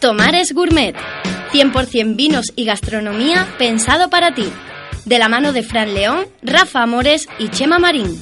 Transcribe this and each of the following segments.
Tomares Gourmet. 100% vinos y gastronomía pensado para ti. De la mano de Fran León, Rafa Amores y Chema Marín.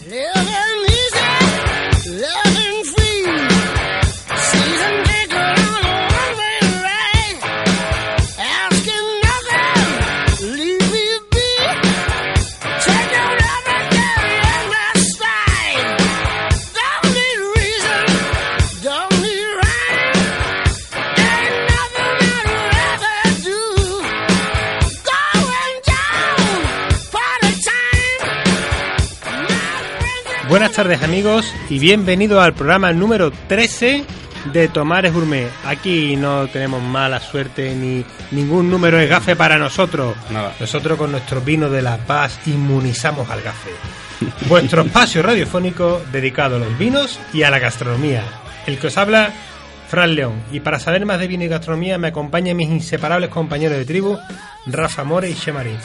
Buenas tardes amigos y bienvenidos al programa número 13 de Tomares Gourmet. Aquí no tenemos mala suerte ni ningún número es gafe para nosotros. Nada. Nosotros con nuestro vino de la paz inmunizamos al gafe. Vuestro espacio radiofónico dedicado a los vinos y a la gastronomía. El que os habla, Fran León. Y para saber más de vino y gastronomía me acompañan mis inseparables compañeros de tribu, Rafa More y Chemarín.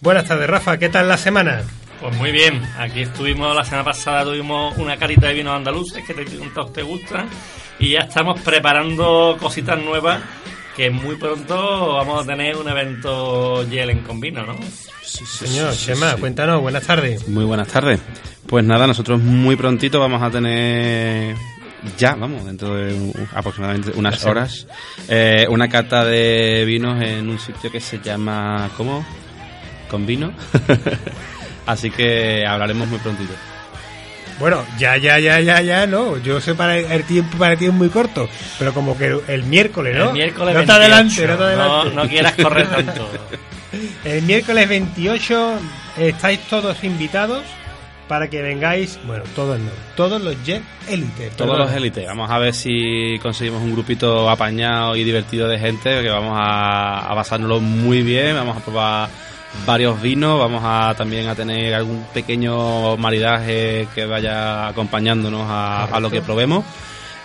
Buenas tardes Rafa, ¿qué tal la semana? Pues muy bien, aquí estuvimos la semana pasada, tuvimos una carita de vinos andaluces que te, tanto te gustan y ya estamos preparando cositas nuevas que muy pronto vamos a tener un evento Yelen con vino, ¿no? Señor Chema, cuéntanos, buenas tardes. Muy buenas tardes. Pues nada, nosotros muy prontito vamos a tener ya, vamos, dentro de aproximadamente unas horas, eh, una cata de vinos en un sitio que se llama, ¿cómo? Con vino. Así que hablaremos muy prontito. Bueno, ya, ya, ya, ya, ya, no. Yo sé para el tiempo para ti es muy corto, pero como que el miércoles, ¿no? El miércoles no te 28, adelante, no te no, adelante. no quieras correr tanto. El miércoles 28 estáis todos invitados para que vengáis, bueno, todos no, todos los Jet Elite. Todos perdón. los élites. Vamos a ver si conseguimos un grupito apañado y divertido de gente, que vamos a, a muy bien, vamos a probar varios vinos, vamos a también a tener algún pequeño maridaje que vaya acompañándonos a, a lo que probemos.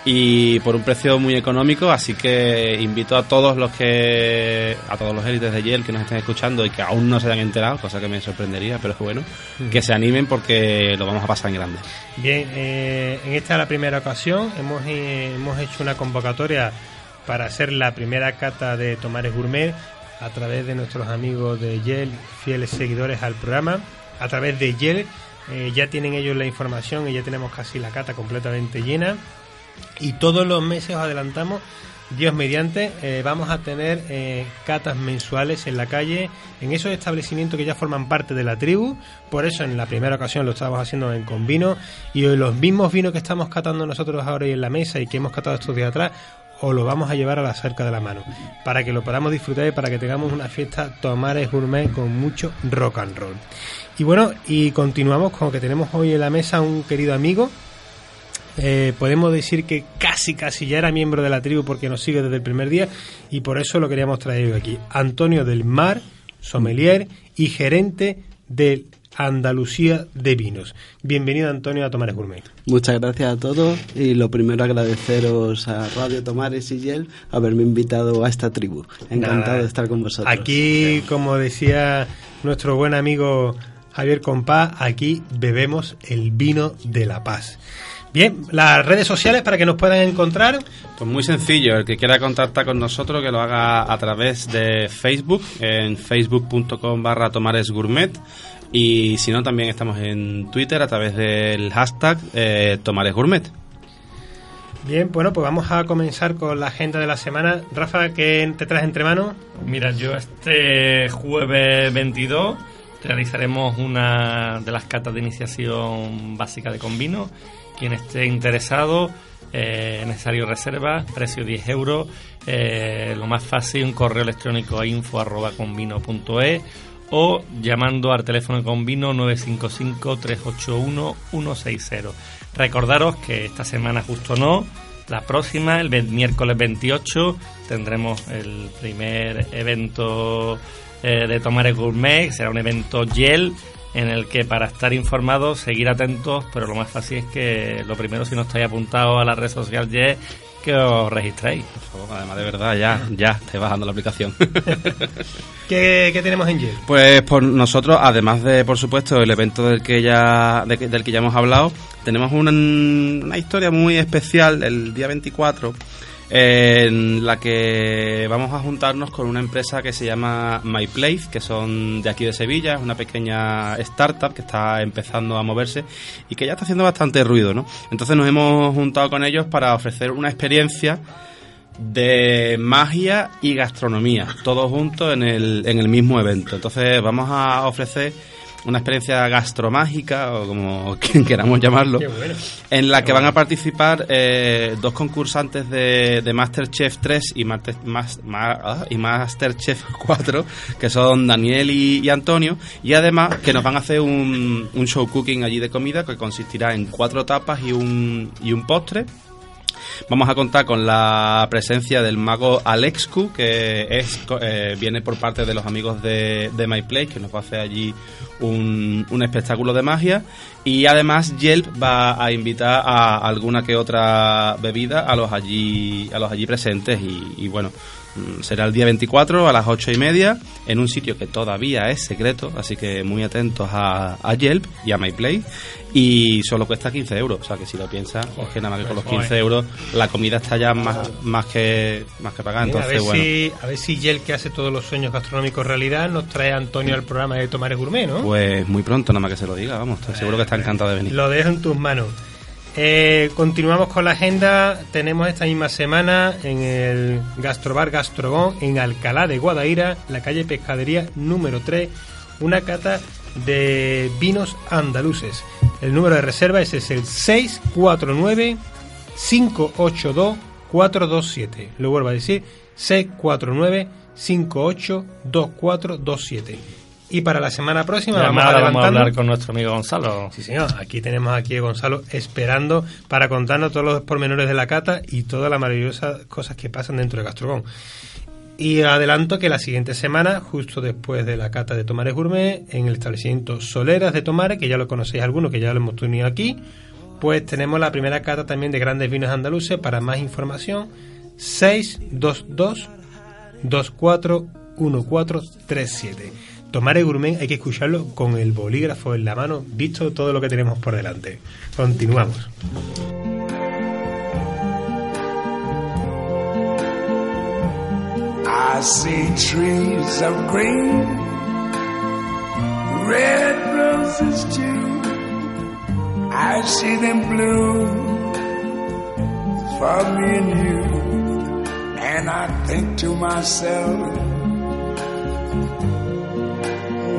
Y por un precio muy económico, así que invito a todos los que a todos los élites de Yale que nos estén escuchando y que aún no se hayan enterado, cosa que me sorprendería, pero es bueno, que se animen porque lo vamos a pasar en grande. Bien, eh, en esta la primera ocasión. Hemos, eh, hemos hecho una convocatoria para hacer la primera cata de Tomares Gourmet a través de nuestros amigos de Yel, fieles seguidores al programa. A través de Yel eh, ya tienen ellos la información y ya tenemos casi la cata completamente llena. Y todos los meses os adelantamos, Dios mediante, eh, vamos a tener eh, catas mensuales en la calle, en esos establecimientos que ya forman parte de la tribu. Por eso en la primera ocasión lo estábamos haciendo en Convino y los mismos vinos que estamos catando nosotros ahora y en la mesa y que hemos catado estos días atrás, os lo vamos a llevar a la cerca de la mano, para que lo podamos disfrutar y para que tengamos una fiesta Tomares Gourmet con mucho rock and roll. Y bueno, y continuamos con que tenemos hoy en la mesa un querido amigo, eh, podemos decir que casi, casi ya era miembro de la tribu porque nos sigue desde el primer día y por eso lo queríamos traer hoy aquí. Antonio del Mar, sommelier y gerente del Andalucía de Vinos. Bienvenido Antonio a Tomares Gourmet. Muchas gracias a todos y lo primero agradeceros a Radio Tomares y Yel haberme invitado a esta tribu. Encantado Nada. de estar con vosotros. Aquí, como decía nuestro buen amigo Javier Compá, aquí bebemos el vino de la paz. Bien, las redes sociales para que nos puedan encontrar. Pues muy sencillo, el que quiera contactar con nosotros que lo haga a través de Facebook, en facebook.com barra tomaresgourmet y si no también estamos en Twitter a través del hashtag eh, tomaresgourmet. Bien, bueno, pues vamos a comenzar con la agenda de la semana. Rafa, ¿qué te traes entre manos? Mira, yo este jueves 22 realizaremos una de las catas de iniciación básica de Convino. Quien esté interesado, eh, necesario reserva, precio 10 euros. eh, lo más fácil, un correo electrónico a info arroba convino.es o llamando al teléfono de Convino 955-381-160. Recordaros que esta semana justo no, la próxima, el miércoles 28, tendremos el primer evento eh, de Tomares Gourmet, será un evento Yel, en el que para estar informados, seguir atentos, pero lo más fácil es que lo primero, si no estáis apuntados a la red social Yel, que os registréis. Por favor, además de verdad, ya, ya, esté bajando la aplicación. ¿Qué, qué tenemos en Yale? Pues por nosotros, además de, por supuesto, el evento del que ya, de del que ya hemos hablado, tenemos una, una historia muy especial el día 24, en la que vamos a juntarnos con una empresa que se llama My Place, que son de aquí de Sevilla, es una pequeña startup que está empezando a moverse y que ya está haciendo bastante ruido, ¿no? Entonces nos hemos juntado con ellos para ofrecer una experiencia de magia y gastronomía, todos juntos en el, en el mismo evento. Entonces vamos a ofrecer una experiencia gastromágica, o como queramos llamarlo, en la que van a participar eh, dos concursantes de, de, Masterchef 3 y, Master, ah, y Masterchef 4, que son Daniel y, Antonio, y además que nos van a hacer un, un show cooking allí de comida que consistirá en cuatro tapas y un, y un postre Vamos a contar con la presencia del mago Alexcu, que es eh, viene por parte de los amigos de, de My Place, que nos va a hacer allí un, espectáculo de magia. Y además Yelp va a invitar a alguna que otra bebida a los allí, a los allí presentes. Y, bueno, será el día 24 a las 8 y media en un sitio que todavía es secreto, así que muy atentos a, a Yelp y a MyPlay. Y solo cuesta 15 euros, o sea que si lo piensas, es que nada más que con los 15 euros la comida está ya más, más que más que pagada. Entonces, a, ver bueno. si, a ver si Yelp, que hace todos los sueños gastronómicos realidad, nos trae a Antonio al programa de Tomares Gourmet, ¿no? Pues muy pronto, nada más que se lo diga, vamos, estoy seguro que está encantado de venir. Lo dejo en tus manos. Eh, continuamos con la agenda. Tenemos esta misma semana en el Gastrobar Gastrogón en Alcalá de Guadaira, la calle Pescadería número 3, una cata de vinos andaluces. El número de reserva es, el 649 582 427. Lo vuelvo a decir, 649 582427. Y para la semana próxima Ya vamos, nada, vamos a hablar con nuestro amigo Gonzalo. Sí, señor. Aquí tenemos aquí a Gonzalo esperando para contarnos todos los pormenores de la cata y todas las maravillosas cosas que pasan dentro de Gastrogón. Y adelanto que la siguiente semana, justo después de la cata de Tomares Gourmet, en el establecimiento Soleras de Tomares, que ya lo conocéis algunos, que ya lo hemos tenido aquí, pues tenemos la primera cata también de grandes vinos andaluces. Para más información, 622 241437. Tomares Gourmet hay que escucharlo con el bolígrafo en la mano, visto todo lo que tenemos por delante. Continuamos. I see trees of green, red roses too. I see them bloom for me and you. And I think to myself,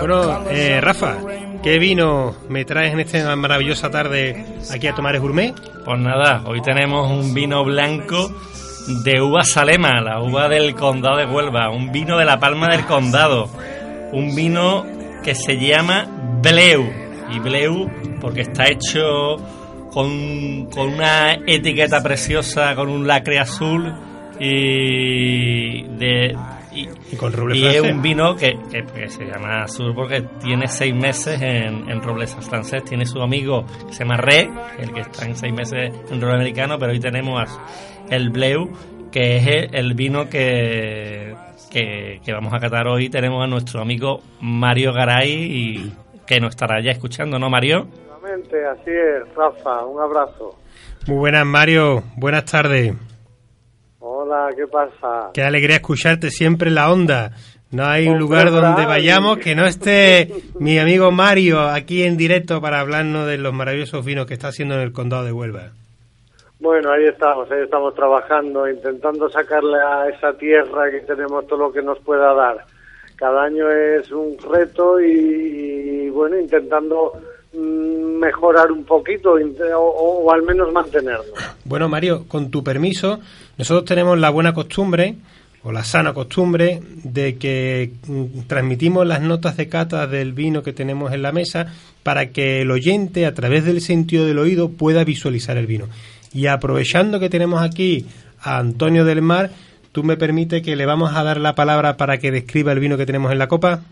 Bueno, eh, of Rafa, ¿qué vino me traes en esta maravillosa tarde aquí a Tomares Gourmet? Pues nada, hoy tenemos un vino blanco de uva Salema, la uva del condado de Huelva, un vino de la Palma del Condado, un vino que se llama Bleu, y Bleu porque está hecho con, con una etiqueta preciosa, con un lacre azul y de... y- Y con roble y es un vino que, que- que se llama Azul porque tiene seis meses en, en roble francés. Tiene su amigo que se llama Re, el que está en seis meses en roble americano, pero hoy tenemos el Bleu, que es el, el vino que, que, que vamos a catar hoy. Tenemos a nuestro amigo Mario Garay, y, que nos estará ya escuchando, ¿no, Mario? Así es, Rafa, un abrazo. Muy buenas, Mario. Buenas tardes. Hola, ¿qué pasa? Qué alegría escucharte siempre en la onda. No hay Hombre, lugar donde vayamos que no esté mi amigo Mario aquí en directo para hablarnos de los maravillosos vinos que está haciendo en el condado de Huelva. Bueno, ahí estamos, ahí estamos trabajando, intentando sacarle a esa tierra que tenemos todo lo que nos pueda dar. Cada año es un reto y, y, bueno, intentando mm, mejorar un poquito o, o- o al menos mantenernos. Bueno, Mario, con tu permiso, nosotros tenemos la buena costumbre, o la sana costumbre de que mm, transmitimos las notas de cata del vino que tenemos en la mesa para que el oyente a través del sentido del oído pueda visualizar el vino. Y aprovechando que tenemos aquí a Antonio del Mar, ¿tú me permites que le vamos a dar la palabra para que describa el vino que tenemos en la copa?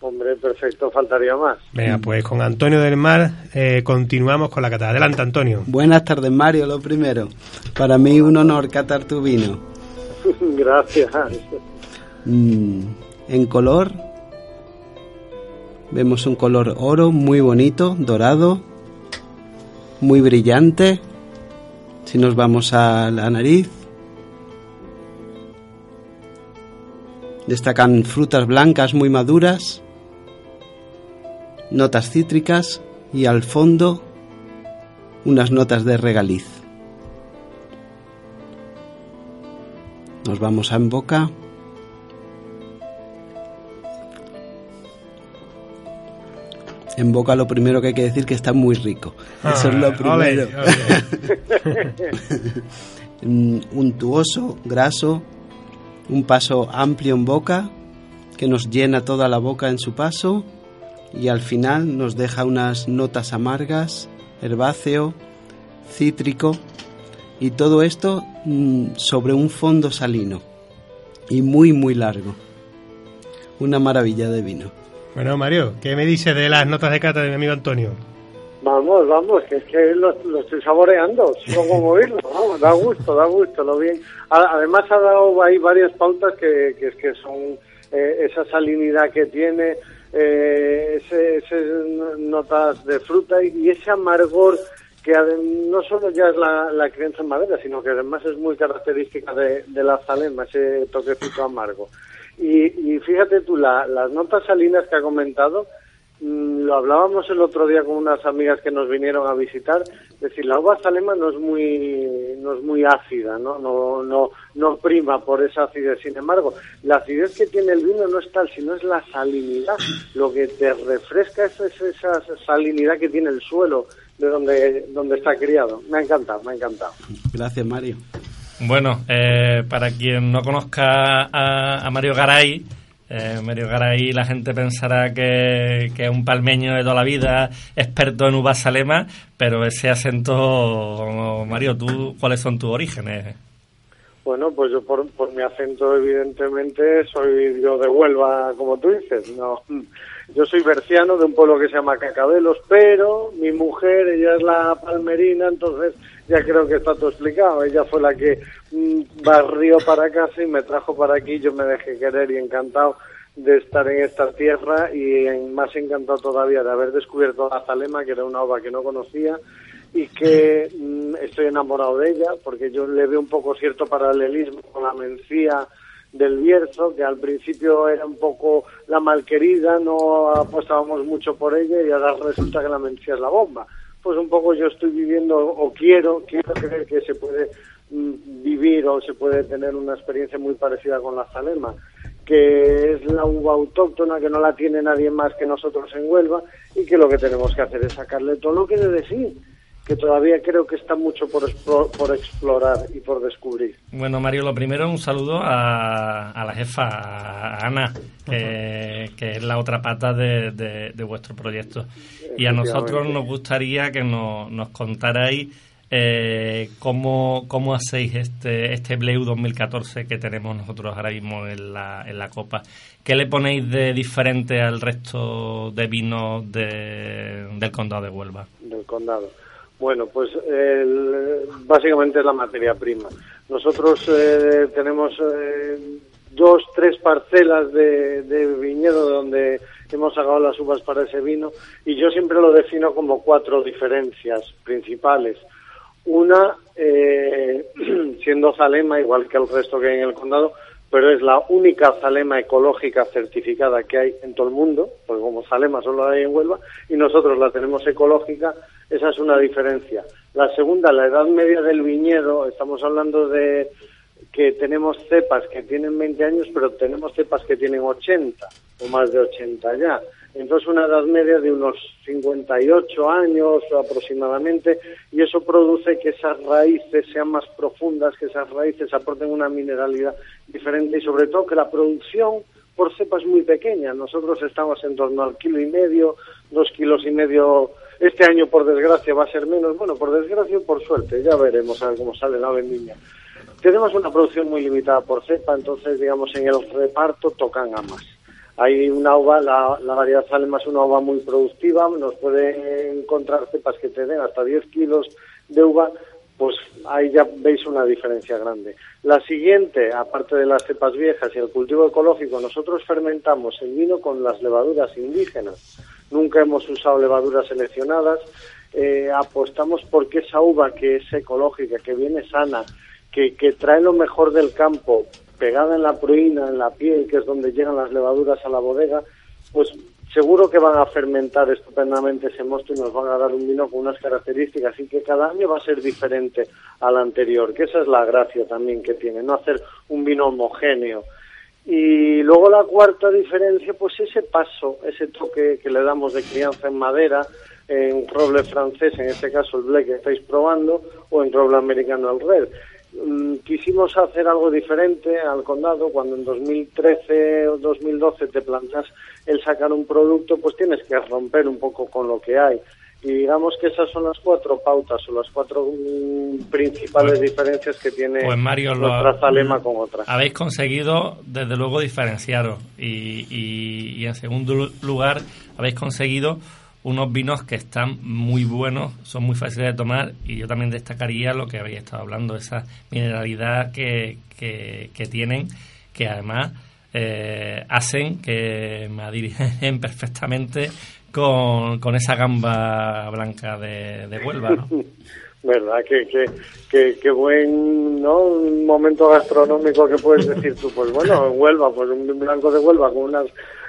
Hombre, perfecto, faltaría más. Venga, pues con Antonio del Mar eh, continuamos con la cata. Adelante, Antonio. Buenas tardes, Mario, lo primero. Para mí un honor catar tu vino. Gracias. Mm, en color, vemos un color oro muy bonito, dorado, muy brillante. Si nos vamos a la nariz, destacan frutas blancas muy maduras, notas cítricas y al fondo unas notas de regaliz. Nos vamos a en boca. En boca lo primero que hay que decir que está muy rico. Eso es lo Ah, primero. ole, untuoso, graso, un paso amplio en boca que nos llena toda la boca en su paso y al final nos deja unas notas amargas, herbáceo, cítrico y todo esto mm, sobre un fondo salino y muy muy largo. Una maravilla de vino. Bueno, Mario, ¿qué me dice de las notas de cata de mi amigo Antonio? Vamos, vamos, que es que lo, lo estoy saboreando, sigo como oírlo, vamos, da gusto, da gusto, lo bien. Además ha dado ahí varias pautas que, que es que son eh, esa salinidad que tiene, eh, ese notas de fruta y, y ese amargor que no solo ya es la, la crianza en madera, sino que además es muy característica de, de la zalema, ese toquecito amargo. Y, y fíjate tú, la- las notas salinas que ha comentado, lo hablábamos el otro día con unas amigas que nos vinieron a visitar, es decir, la uva zalema no es muy no es muy ácida, ¿no? No, no, no prima por esa acidez. Sin embargo, la acidez que tiene el vino no es tal, sino es la salinidad. Lo que te refresca es, es esa salinidad que tiene el suelo de donde, donde está criado. Me ha encantado, me ha encantado. Gracias Mario. Bueno, eh, para quien no conozca a, a Mario Garay, eh, Mario Garay la gente pensará que, que es un palmeño de toda la vida, experto en uvas salema, pero ese acento, Mario, ¿tú cuáles son tus orígenes? Bueno, pues yo por, por mi acento, evidentemente, soy yo de Huelva, como tú dices. No, yo soy berciano de un pueblo que se llama Cacabelos, pero mi mujer, ella es la palmerina, entonces ya creo que está todo explicado. Ella fue la que mm, barrió para casa y me trajo para aquí. Yo me dejé querer y encantado de estar en esta tierra y más encantado todavía de haber descubierto la zalema, que era una ova que no conocía y que mm, estoy enamorado de ella porque yo le veo un poco cierto paralelismo con la mencía del Bierzo, que al principio era un poco la malquerida, no apostábamos mucho por ella y ahora resulta que la mencía es la bomba. Pues un poco yo estoy viviendo o quiero, quiero creer que se puede mm, vivir o se puede tener una experiencia muy parecida con la zalema, que es la uva autóctona, que no la tiene nadie más que nosotros en Huelva y que lo que tenemos que hacer es sacarle todo lo que de decir que todavía creo que está mucho por, explo- por explorar y por descubrir. Bueno, Mario, lo primero, un saludo a, a la jefa, a Ana, que, que es la otra pata de, de- de vuestro proyecto. Y a nosotros nos gustaría que nos, nos contarais eh, cómo, cómo hacéis este, este Bleu 2014 que tenemos nosotros ahora mismo en la, en la copa. ¿Qué le ponéis de diferente al resto de vinos de- del condado de Huelva? del condado. Bueno, pues básicamente es la materia prima. Nosotros eh, tenemos eh, dos, tres parcelas de, de viñedo donde hemos sacado las uvas para ese vino y yo siempre lo defino como cuatro diferencias principales. Una, eh, siendo Zalema, igual que el resto que hay en el condado, pero es la única Zalema ecológica certificada que hay en todo el mundo, porque como Zalema solo hay en Huelva, y nosotros la tenemos ecológica, esa es una diferencia. La segunda, la edad media del viñedo, estamos hablando de que tenemos cepas que tienen 20 años, pero tenemos cepas que tienen 80 o más de 80 ya. Entonces una edad media de unos 58 años aproximadamente y eso produce que esas raíces sean más profundas, que esas raíces aporten una mineralidad diferente y sobre todo que la producción por cepa es muy pequeña. Nosotros estamos en torno al kilo y medio, dos kilos y medio. Este año, por desgracia, va a ser menos. Bueno, por desgracia o por suerte, ya veremos a ver cómo sale la vendimia. Tenemos una producción muy limitada por cepa, entonces, digamos, en el reparto tocan a más. Hay una uva, la, variedad Salema es una uva muy productiva, nos puede encontrar cepas que te den hasta 10 kilos de uva, pues ahí ya veis una diferencia grande. La siguiente, aparte de las cepas viejas y el cultivo ecológico, nosotros fermentamos el vino con las levaduras indígenas. Nunca hemos usado levaduras seleccionadas. Eh, apostamos porque esa uva que es ecológica, que viene sana, que, que trae lo mejor del campo, pegada en la pruina, en la piel, que es donde llegan las levaduras a la bodega, pues seguro que van a fermentar estupendamente ese mosto y nos van a dar un vino con unas características y que cada año va a ser diferente al anterior, que esa es la gracia también que tiene, no hacer un vino homogéneo. Y luego la cuarta diferencia, pues ese paso, ese toque que le damos de crianza en madera, en roble francés, en este caso el Black que estáis probando, o en roble americano el Red. Mm, quisimos hacer algo diferente al condado cuando en 2013 o 2012 te plantas el sacar un producto pues tienes que romper un poco con lo que hay y digamos que esas son las cuatro pautas o las cuatro mm, principales Pues- diferencias que tiene Pues Mario, lo- nuestra Zalema con otras. Habéis conseguido, desde luego, diferenciaros. Y, y- y en segundo lu- lugar, habéis conseguido unos vinos que están muy buenos, son muy fáciles de tomar. Y yo también destacaría lo que habéis estado hablando, esa mineralidad que, que, que tienen, que además eh, hacen que me dirigen perfectamente con, con esa gamba blanca de, de Huelva. ¿no? ¿Verdad? Qué, qué, qué, qué buen ¿no? un momento gastronómico que puedes decir tú. Pues bueno, en Huelva, pues un blanco de Huelva con unas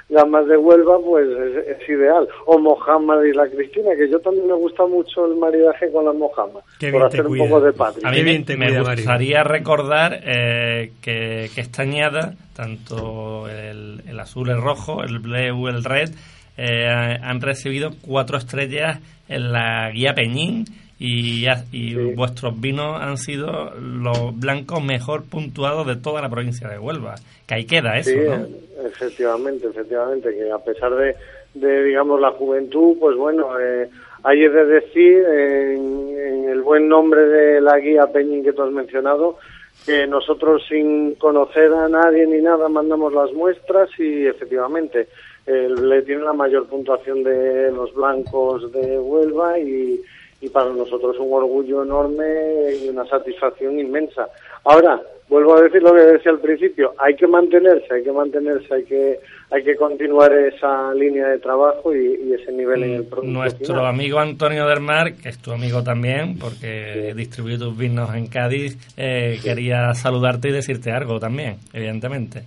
gamas de Huelva, pues es, es ideal. O Mojama de Isla Cristina, que yo también me gusta mucho el maridaje con la Mojama, Qué por hacer un poco de patria. A mí me, bien te me cuida, Mario. gustaría recordar eh, que, que esta añada, tanto el, el azul, el rojo, el blue, el red, eh, han recibido cuatro estrellas en la guía Peñín y, ha- y Sí. vuestros vinos han sido los blancos mejor puntuados de toda la provincia de Huelva. Que ahí queda eso, Sí, ¿no? efectivamente, efectivamente, que a pesar de, de digamos, la juventud, pues bueno, eh, hay de decir, en, en el buen nombre de la guía Peñín que tú has mencionado, que nosotros sin conocer a nadie ni nada mandamos las muestras y efectivamente eh, le tiene la mayor puntuación de los blancos de Huelva y, y para nosotros un orgullo enorme y una satisfacción inmensa. Ahora, vuelvo a decir lo que decía al principio, hay que mantenerse, hay que mantenerse, hay que, hay que continuar esa línea de trabajo y, y ese nivel en el producto Nuestro final. amigo Antonio del Mar, que es tu amigo también, porque distribuye tus vinos en Cádiz, eh, quería saludarte y decirte algo también, evidentemente.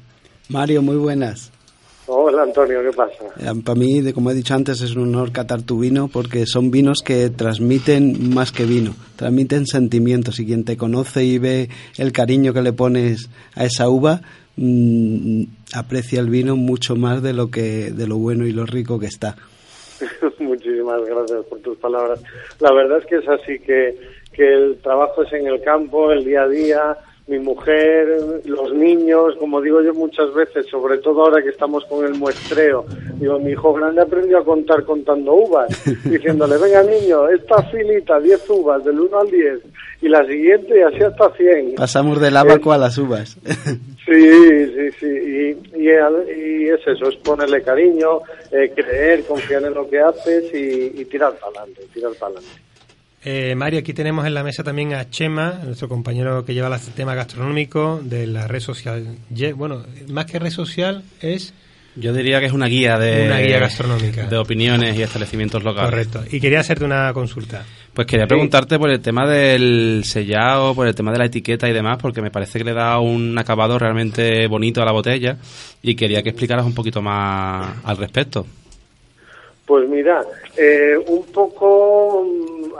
Mario, muy buenas. Hola Antonio, ¿qué pasa? Para mí, como he dicho antes, es un honor catar tu vino porque son vinos que transmiten más que vino, transmiten sentimientos y quien te conoce y ve el cariño que le pones a esa uva mm, aprecia el vino mucho más de lo que de lo bueno y lo rico que está. Muchísimas gracias por tus palabras. La verdad es que es así que, que el trabajo es en el campo, el día a día, mi mujer, los niños, como digo yo muchas veces, sobre todo ahora que estamos con el muestreo, digo, mi hijo grande aprendió a contar contando uvas, diciéndole, venga niño, esta filita, 10 uvas, del 1 al 10, y la siguiente y así hasta 100. Pasamos del abaco a las uvas. Sí, sí, sí, y, y, y es eso, es ponerle cariño, eh, creer, confiar en lo que haces y, y tirar para adelante, tirar para adelante. Eh, Mario, aquí tenemos en la mesa también a Chema, nuestro compañero que lleva el tema gastronómico de la red social. Bueno, más que red social es Yo diría que es una guía de, Una guía gastronómica. de opiniones y establecimientos locales. correcto. Y quería hacerte una consulta. Pues quería preguntarte por el tema del sellado, por el tema de la etiqueta y demás, porque me parece que le da un acabado realmente bonito a la botella y quería que explicaras un poquito más al respecto. Pues mira, eh, un poco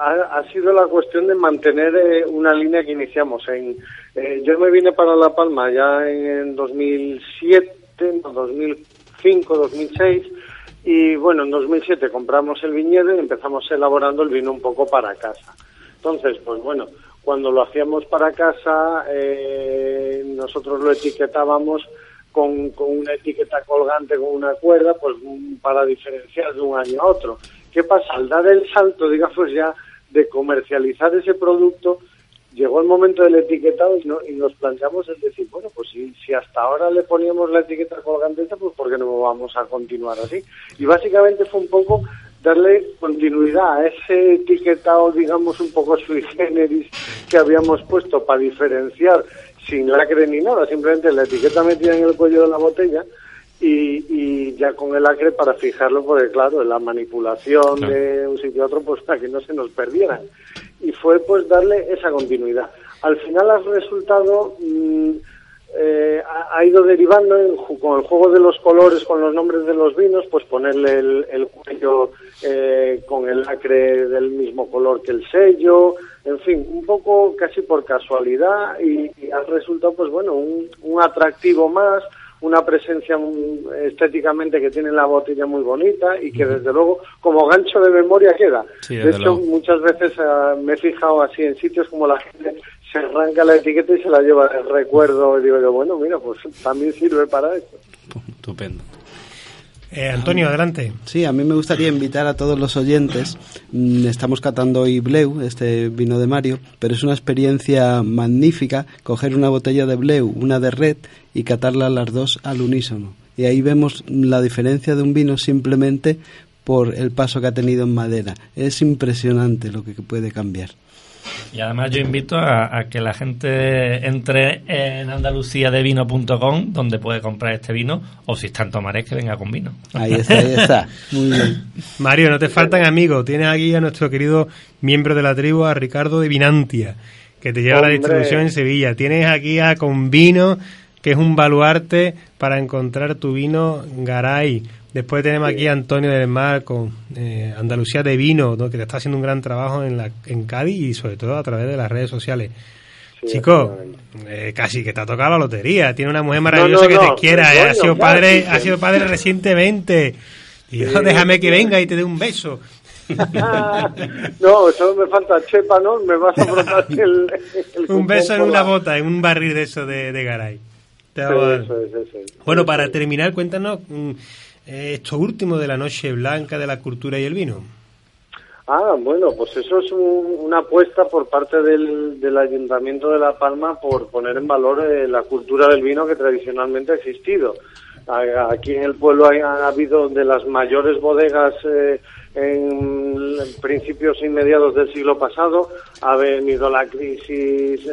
ha, ha sido la cuestión de mantener eh, una línea que iniciamos. En, eh, yo me vine para La Palma ya en 2007, no, 2005, 2006, Y bueno, en 2007 compramos el viñedo y empezamos elaborando el vino un poco para casa. Entonces, pues bueno, cuando lo hacíamos para casa, eh, nosotros lo etiquetábamos con, con, una etiqueta colgante, con una cuerda, pues para diferenciar de un año a otro. ¿Qué pasa? Al dar el salto, digamos, ya de comercializar ese producto, llegó el momento del etiquetado y, no, y nos planteamos el decir, bueno, pues si, si hasta ahora le poníamos la etiqueta colgante, pues ¿por qué no vamos a continuar así? Y básicamente fue un poco darle continuidad a ese etiquetado, digamos, un poco sui generis que habíamos puesto para diferenciar sin lacre ni nada, simplemente la etiqueta metida en el cuello de la botella y, y ya con el lacre para fijarlo, porque claro, la manipulación de un sitio a otro, pues para que no se nos perdieran. Y fue pues darle esa continuidad. Al final ha resultado... Mmm, eh, ha, ido derivando con el juego de los colores, con los nombres de los vinos, pues ponerle el, cuello eh, con el lacre del mismo color que el sello, en fin, un poco casi por casualidad y, ha resultado, pues bueno, un, atractivo más, una presencia estéticamente que tiene la botella muy bonita y que desde luego como gancho de memoria queda. de hecho, muchas veces eh, me he fijado así en sitios como la gente se arranca la etiqueta y se la lleva el recuerdo. Y digo yo, bueno, mira, pues también sirve para eso. Estupendo. Eh, Antonio, adelante. Sí, a mí me gustaría invitar a todos los oyentes. Mm, estamos catando hoy Bleu, este vino de Mario, pero es una experiencia magnífica coger una botella de Bleu, una de Red y catarla las dos al unísono. Y ahí vemos la diferencia de un vino simplemente por el paso que ha tenido en madera. Es impresionante lo que puede cambiar. Y además yo invito a, que la gente entre en andaluciadevino.com donde puede comprar este vino o si está en Tomares que venga con vino. Ahí está, ahí está. Muy bien. Mario, no te faltan amigos. Tienes aquí a nuestro querido miembro de la tribu, a Ricardo de Vinantia, que te lleva la distribución en Sevilla. Tienes aquí a Convino, que es un baluarte para encontrar tu vino Garay Después tenemos aquí a Antonio del Mar con eh, Andalucía de Vino, que te está haciendo un gran trabajo en, la, en Cádiz y sobre todo a través de las redes sociales. Chico, eh, casi que te ha tocado la lotería. Tiene una mujer maravillosa que te quiera. Eh, ha sido padre, ha sido padre recientemente. Y déjame que venga y te dé un beso. no, solo me falta chepa, ¿no? Me vas a brotar el, Un beso en una bota, en un barril de eso de, de Garay. bueno, para terminar, cuéntanos mm, esto último de la Noche Blanca de la Cultura y el Vino? Ah, bueno, pues eso es una apuesta por parte del, Ayuntamiento de La Palma por poner en valor eh, la cultura del vino que tradicionalmente ha existido. Aquí en el pueblo ha, habido de las mayores bodegas eh, en, principios y mediados del siglo pasado, ha venido la crisis,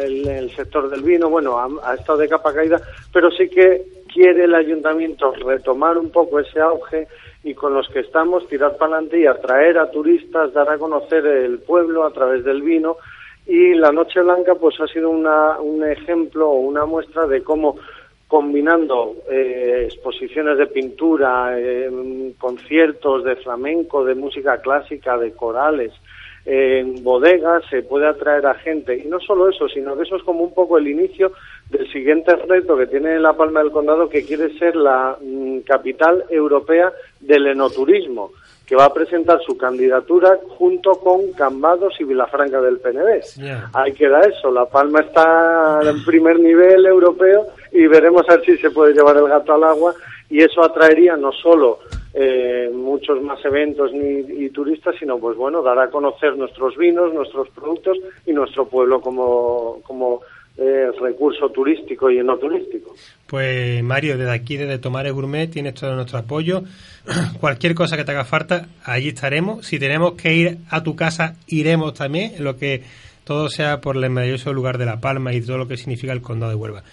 en el, sector del vino, bueno, ha, ha estado de capa caída, pero sí que quiere el ayuntamiento retomar un poco ese auge y con los que estamos tirar para adelante y atraer a turistas, dar a conocer el pueblo a través del vino y la Noche Blanca pues ha sido una, un ejemplo o una muestra de cómo combinando eh, exposiciones de pintura, eh, conciertos de flamenco, de música clásica, de corales, en bodegas se puede atraer a gente. Y no solo eso, sino que eso es como un poco el inicio del siguiente reto que tiene La Palma del Condado, que quiere ser la mm, capital europea del enoturismo, que va a presentar su candidatura junto con Cambados y Vilafranca del PNV. Ahí queda eso, La Palma está en primer nivel europeo y veremos a ver si se puede llevar el gato al agua. Y eso atraería no solo eh, muchos más eventos ni, y turistas, sino pues bueno, dar a conocer nuestros vinos, nuestros productos y nuestro pueblo como, como eh, recurso turístico y no turístico. Pues Mario, desde aquí, desde Tomares Gourmet, tienes todo nuestro apoyo. Cualquier cosa que te haga falta, allí estaremos. Si tenemos que ir a tu casa, iremos también, lo que todo sea por el maravilloso lugar de La Palma y todo lo que significa el condado de Huelva.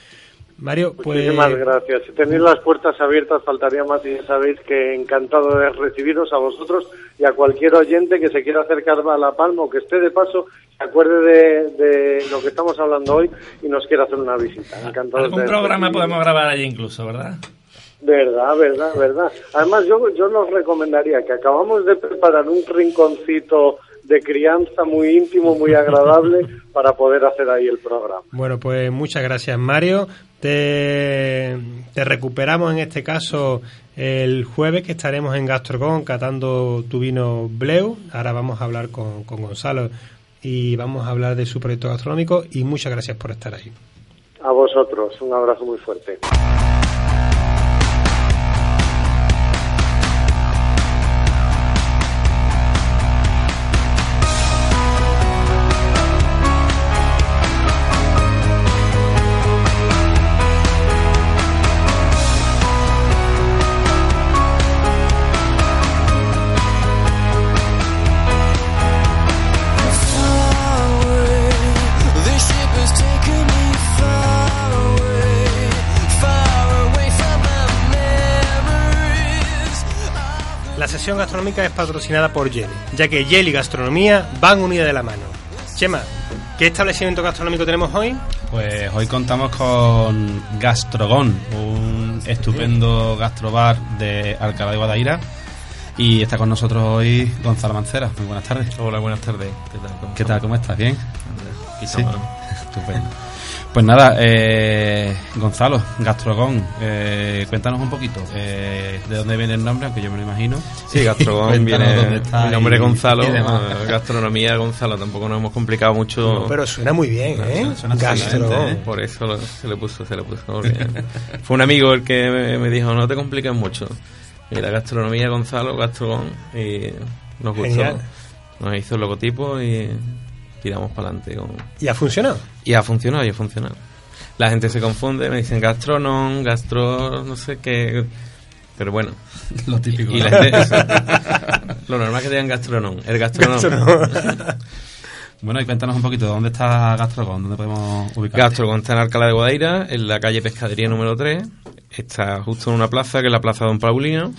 Mario, pues... Muchísimas gracias. Si tenéis las puertas abiertas, faltaría más y ya sabéis que encantado de recibiros a vosotros y a cualquier oyente que se quiera acercar a La Palma o que esté de paso, se acuerde de, lo que estamos hablando hoy y nos quiera hacer una visita. Encantado Un programa podemos grabar allí incluso, ¿verdad? Verdad, verdad, verdad. Además, yo, yo nos recomendaría que acabamos de preparar un rinconcito de crianza muy íntimo, muy agradable para poder hacer ahí el programa. Bueno, pues muchas gracias Mario. Te, Te recuperamos en este caso el jueves que estaremos en Gastrocon catando tu vino Bleu. Ahora vamos a hablar con, con Gonzalo y vamos a hablar de su proyecto gastronómico y muchas gracias por estar ahí. A vosotros, un abrazo muy fuerte. La sesión gastronómica es patrocinada por Jelly, ya que Jelly y gastronomía van unidas de la mano. Chema, ¿qué establecimiento gastronómico tenemos hoy? Pues hoy contamos con Gastrogón, un estupendo gastrobar de Alcalá de Guadaira. Y está con nosotros hoy Gonzalo Mancera. Muy buenas tardes. Hola, buenas tardes. ¿Qué tal? ¿Cómo ¿Qué tal? ¿Cómo estás? ¿Bien? Sí. Estupendo. Pues nada, eh, Gonzalo, Gastrogón, eh, cuéntanos un poquito eh, de dónde viene el nombre, aunque yo me lo imagino. Sí, Gastrogón viene. dónde está Mi nombre y- es Gonzalo. eh, gastronomía Gonzalo. Tampoco nos hemos complicado mucho. Pero suena muy bien, ¿eh? suena Gastro. excelente, ¿eh? Por eso lo- se le puso, se le puso. porque Fue un amigo el que me, me dijo, no te compliques mucho. Mira, gastronomía Gonzalo, Gastrogón. Y nos gustó. Genial. Nos hizo el logotipo y tiramos para adelante. Con... ¿Y ha funcionado? Y ha funcionado, y ha funcionado. La gente se confunde, me dicen gastronom, gastro, no sé qué. Pero bueno, Lo típico. y ¿no? la gente, lo normal es que digan gastronom. El gastronom. Bueno, y cuéntanos un poquito, ¿dónde está Gastrogón? ¿Dónde podemos ubicar? Gastro está en Alcalá de Guadaira, en la calle Pescadería número 3. Está justo en una plaza, que es la Plaza Don Paulino.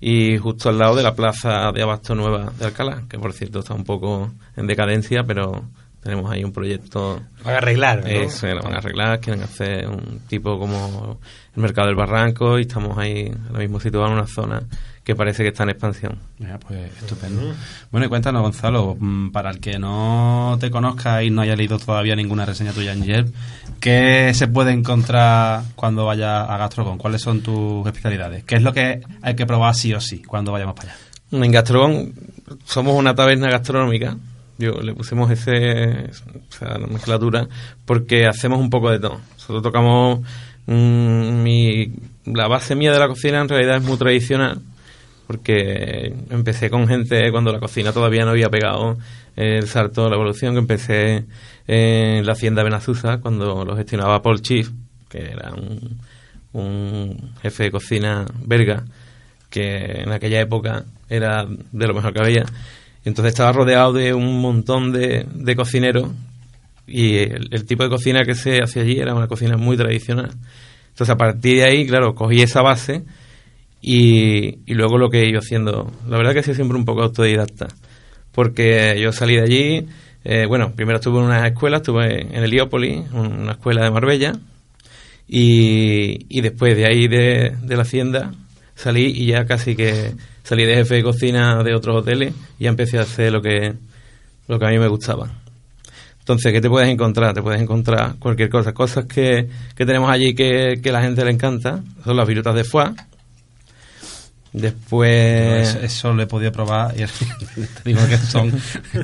Y justo al lado de la Plaza de Abasto Nueva de Alcalá, que por cierto está un poco en decadencia, pero tenemos ahí un proyecto Van a arreglar, ¿no? Eso, lo van a arreglar, quieren hacer un tipo como el mercado del barranco y estamos ahí ahora mismo situados en una zona que parece que está en expansión. Ya, pues estupendo. Bueno, y cuéntanos, Gonzalo, mm, para el que no te conozca y no haya leído todavía ninguna reseña tuya en Yerb, ¿qué se puede encontrar cuando vaya a Gastrogón? ¿Cuáles son tus especialidades? ¿Qué es lo que hay que probar sí o sí cuando vayamos para allá? En Gastrogón somos una taberna gastronómica. Yo le pusimos ese, esa nomenclatura porque hacemos un poco de todo. Nosotros tocamos mm, mi, la base mía de la cocina en realidad es muy tradicional porque empecé con gente cuando la cocina todavía no había pegado el salto de la evolución, que empecé en la hacienda Benazusa cuando lo gestionaba Paul Chief, que era un, un jefe de cocina belga que en aquella época era de lo mejor que había. Entonces estaba rodeado de un montón de, de cocineros y el, el tipo de cocina que se hacía allí era una cocina muy tradicional. Entonces a partir de ahí, claro, cogí esa base y, y luego lo que he ido haciendo. La verdad que he sido siempre un poco autodidacta, porque yo salí de allí, eh, bueno, primero estuve en una escuela, estuve en Heliópolis, una escuela de Marbella, y, y después de ahí de, de la hacienda salí y ya casi que salí de jefe de cocina de otros hoteles y ya empecé a hacer lo que, lo que a mí me gustaba. Entonces, ¿qué te puedes encontrar? Te puedes encontrar cualquier cosa. Cosas que, que tenemos allí que, que la gente le encanta. Son las virutas de foie. Después... Eso, eso lo he podido probar y te digo que son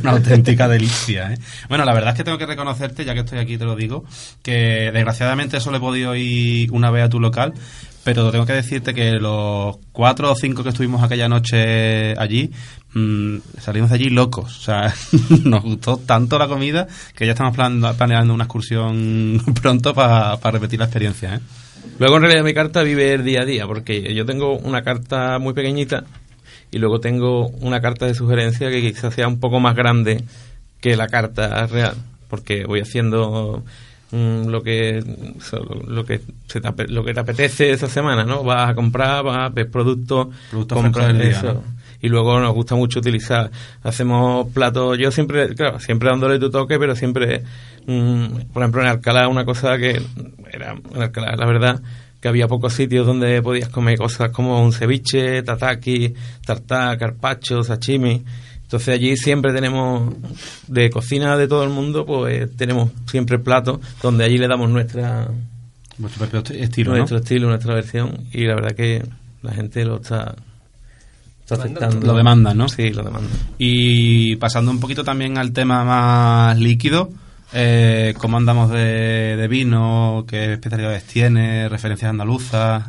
una auténtica delicia. ¿eh? Bueno, la verdad es que tengo que reconocerte, ya que estoy aquí te lo digo, que desgraciadamente solo he podido ir una vez a tu local, pero tengo que decirte que los cuatro o cinco que estuvimos aquella noche allí, mm, salimos de allí locos. O sea, nos gustó tanto la comida que ya estamos plan- planeando una excursión pronto para repetir la experiencia. ¿eh? Luego en realidad mi carta vive el día a día, porque yo tengo una carta muy pequeñita y luego tengo una carta de sugerencia que quizás sea un poco más grande que la carta real, porque voy haciendo mm, lo que lo que se te, lo que te apetece esa semana, ¿no? Vas a comprar, vas a ver productos, Productos compras día, eso. ¿no? Y luego nos gusta mucho utilizar, hacemos platos, yo siempre, claro, siempre dándole tu toque, pero siempre, mm, por ejemplo, en Alcalá una cosa que era, en Alcalá, la verdad, que había pocos sitios donde podías comer cosas como un ceviche, tataki, tartar, carpaccio, sashimi. Entonces allí siempre tenemos, de cocina de todo el mundo, pues tenemos siempre platos donde allí le damos nuestra, Vuestro propio estilo, nuestro ¿no? estilo, nuestra versión y la verdad que la gente lo está, está. Lo demandan, ¿no? Sí, lo demandan. Y pasando un poquito también al tema más líquido, eh, ¿cómo andamos de, de vino? ¿Qué especialidades tiene? ¿Referencias andaluzas?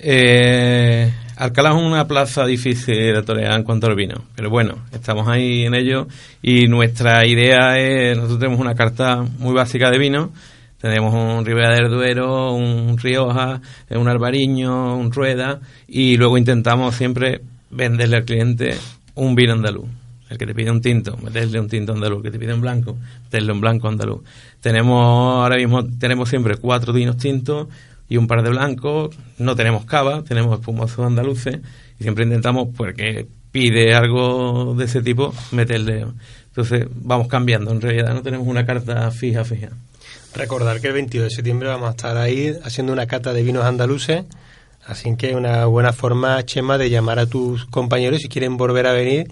Eh, Alcalá es una plaza difícil de torear en cuanto al vino, pero bueno, estamos ahí en ello y nuestra idea es, nosotros tenemos una carta muy básica de vino, tenemos un Ribera del Duero, un Rioja, un Albariño, un Rueda y luego intentamos siempre venderle al cliente un vino andaluz. El que te pide un tinto, meterle un tinto andaluz. El que te pide un blanco, meterle un blanco andaluz. Tenemos, ahora mismo tenemos siempre cuatro vinos tintos y un par de blancos. No tenemos cava, tenemos espumosos andaluces y siempre intentamos, porque pide algo de ese tipo, meterle. Entonces vamos cambiando. En realidad no tenemos una carta fija, fija. Recordar que el 22 de septiembre vamos a estar ahí haciendo una cata de vinos andaluces. Así que una buena forma, Chema, de llamar a tus compañeros si quieren volver a venir.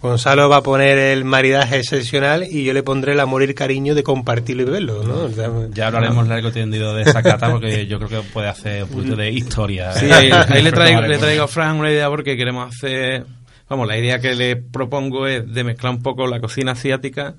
Gonzalo va a poner el maridaje excepcional y yo le pondré el amor y el cariño de compartirlo y beberlo, ¿no? O sea, Ya hablaremos largo tendido de esa cata porque yo creo que puede hacer un poquito de historia. Sí, ¿eh? ahí, ahí le, traigo, le traigo a Fran una idea porque queremos hacer. Vamos, la idea que le propongo es de mezclar un poco la cocina asiática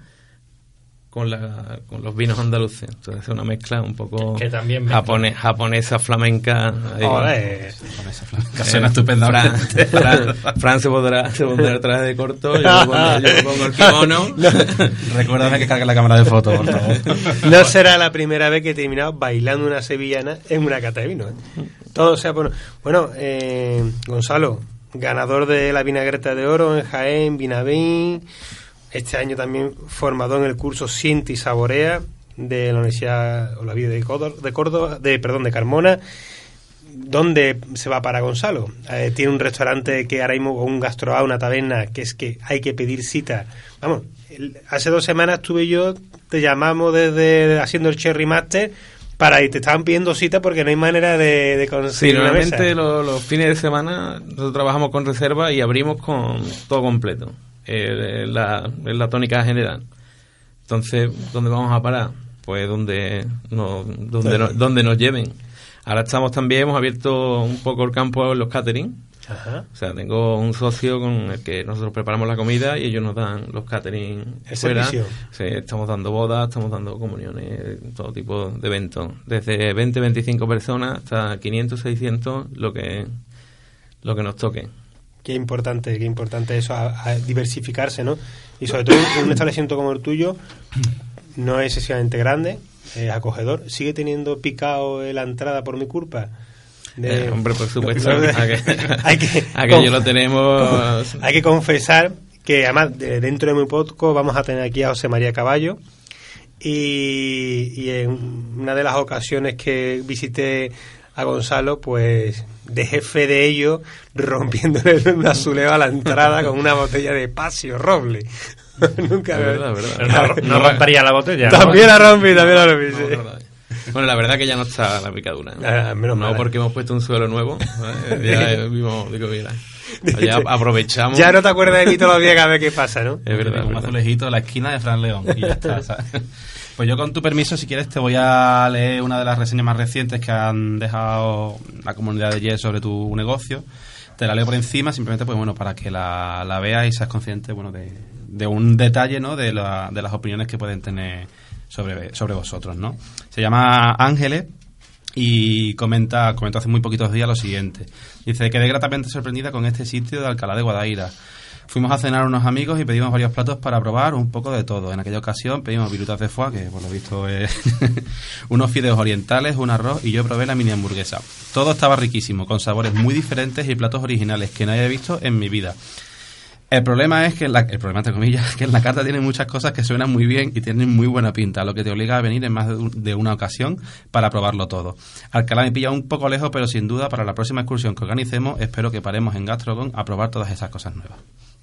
con, la, con los vinos andaluces. Entonces, hacer una mezcla un poco Que- que también mezcla. japone- japonesa, flamenca. ahí. Ole. Con esa flaca. Suena estupendamente. Fran, Fran- Fran se pondrá, se pondrá traje de corto, yo me pongo, yo me pongo el kimono. Recuérdame que cargue la cámara de fotos, por favor. No será la primera vez que he terminado bailando una sevillana en una cata de vino. ¿eh? Todo sea bueno. Bueno, eh, Gonzalo, ganador de la vinagreta de oro en Jaén, Vinavín. Este año también formador en el curso Siente y Saborea de la Universidad Olavide de Córdoba, de, Córdoba, de perdón, de Carmona. ¿Dónde se va para Gonzalo? Eh, tiene un restaurante que ahora mismo, un gastrobar, una taberna, que es que hay que pedir cita. Vamos, el- hace dos semanas estuve yo, te llamamos desde haciendo el Cherry Master para y te estaban pidiendo cita porque no hay manera de, de Sí, conseguir una normalmente mesa. lo- los fines de semana nosotros trabajamos con reserva y abrimos con todo completo. Eh, la, es la tónica general. Entonces, ¿dónde vamos a parar? Pues donde, no, donde, no- donde nos lleven. Ahora estamos también, hemos abierto un poco el campo en los catering. Ajá. O sea, tengo un socio con el que nosotros preparamos la comida y ellos nos dan los catering ¿El fuera. servicio? Sí, estamos dando bodas, estamos dando comuniones, todo tipo de eventos. Desde 20, 25 personas hasta 500, 600, lo que, lo que nos toque. Qué importante, qué importante eso, a, a diversificarse, ¿no? Y sobre todo en un establecimiento como el tuyo, no es excesivamente grande, es acogedor. ¿Sigue teniendo picado la entrada por mi culpa? De- Eh, hombre, por supuesto. Hay que- aquello lo tenemos. Hay que confesar que además de- dentro de muy poco vamos a tener aquí a José María Caballo y, y en una de las ocasiones que visité a Gonzalo, pues dejé fe de ello rompiéndole un azuleo a la entrada con una botella de Pasio Roble. Nunca verdad, verdad. no, no rompería la botella. ¿no? También la rompí, también la rompí. No, sí. Bueno, la verdad que ya no está la picadura. Ah, menos no mal. porque hemos puesto un suelo nuevo. ¿vale? Ya eh, vimos, digo, mira. Ya aprovechamos. Ya no te acuerdas de mí todos los días cada vez que pasa, ¿no? Es verdad. un azulejito de la esquina de Fran León y ya está. ¿sabes? Pues yo con tu permiso, si quieres, te voy a leer una de las reseñas más recientes que han dejado la comunidad de Yes sobre tu negocio. Te la leo por encima, simplemente pues bueno, para que la, la veas y seas consciente bueno, de, de un detalle ¿no? de, la- de las opiniones que pueden tener sobre, sobre vosotros. ¿no? Se llama Ángeles y comenta, comentó hace muy poquitos días lo siguiente. Dice, quedé gratamente sorprendida con este sitio de Alcalá de Guadaira. Fuimos a cenar unos amigos y pedimos varios platos para probar un poco de todo. En aquella ocasión pedimos virutas de foie, que por lo visto es unos fideos orientales, un arroz y yo probé la mini hamburguesa. Todo estaba riquísimo, con sabores muy diferentes y platos originales que no había visto en mi vida. El problema es que, la, el problema entre comillas, que en la carta tiene muchas cosas que suenan muy bien y tienen muy buena pinta, lo que te obliga a venir en más de, de una ocasión para probarlo todo. Alcalá me pilla un poco lejos, pero sin duda para la próxima excursión que organicemos espero que paremos en Gastrogon a probar todas esas cosas nuevas.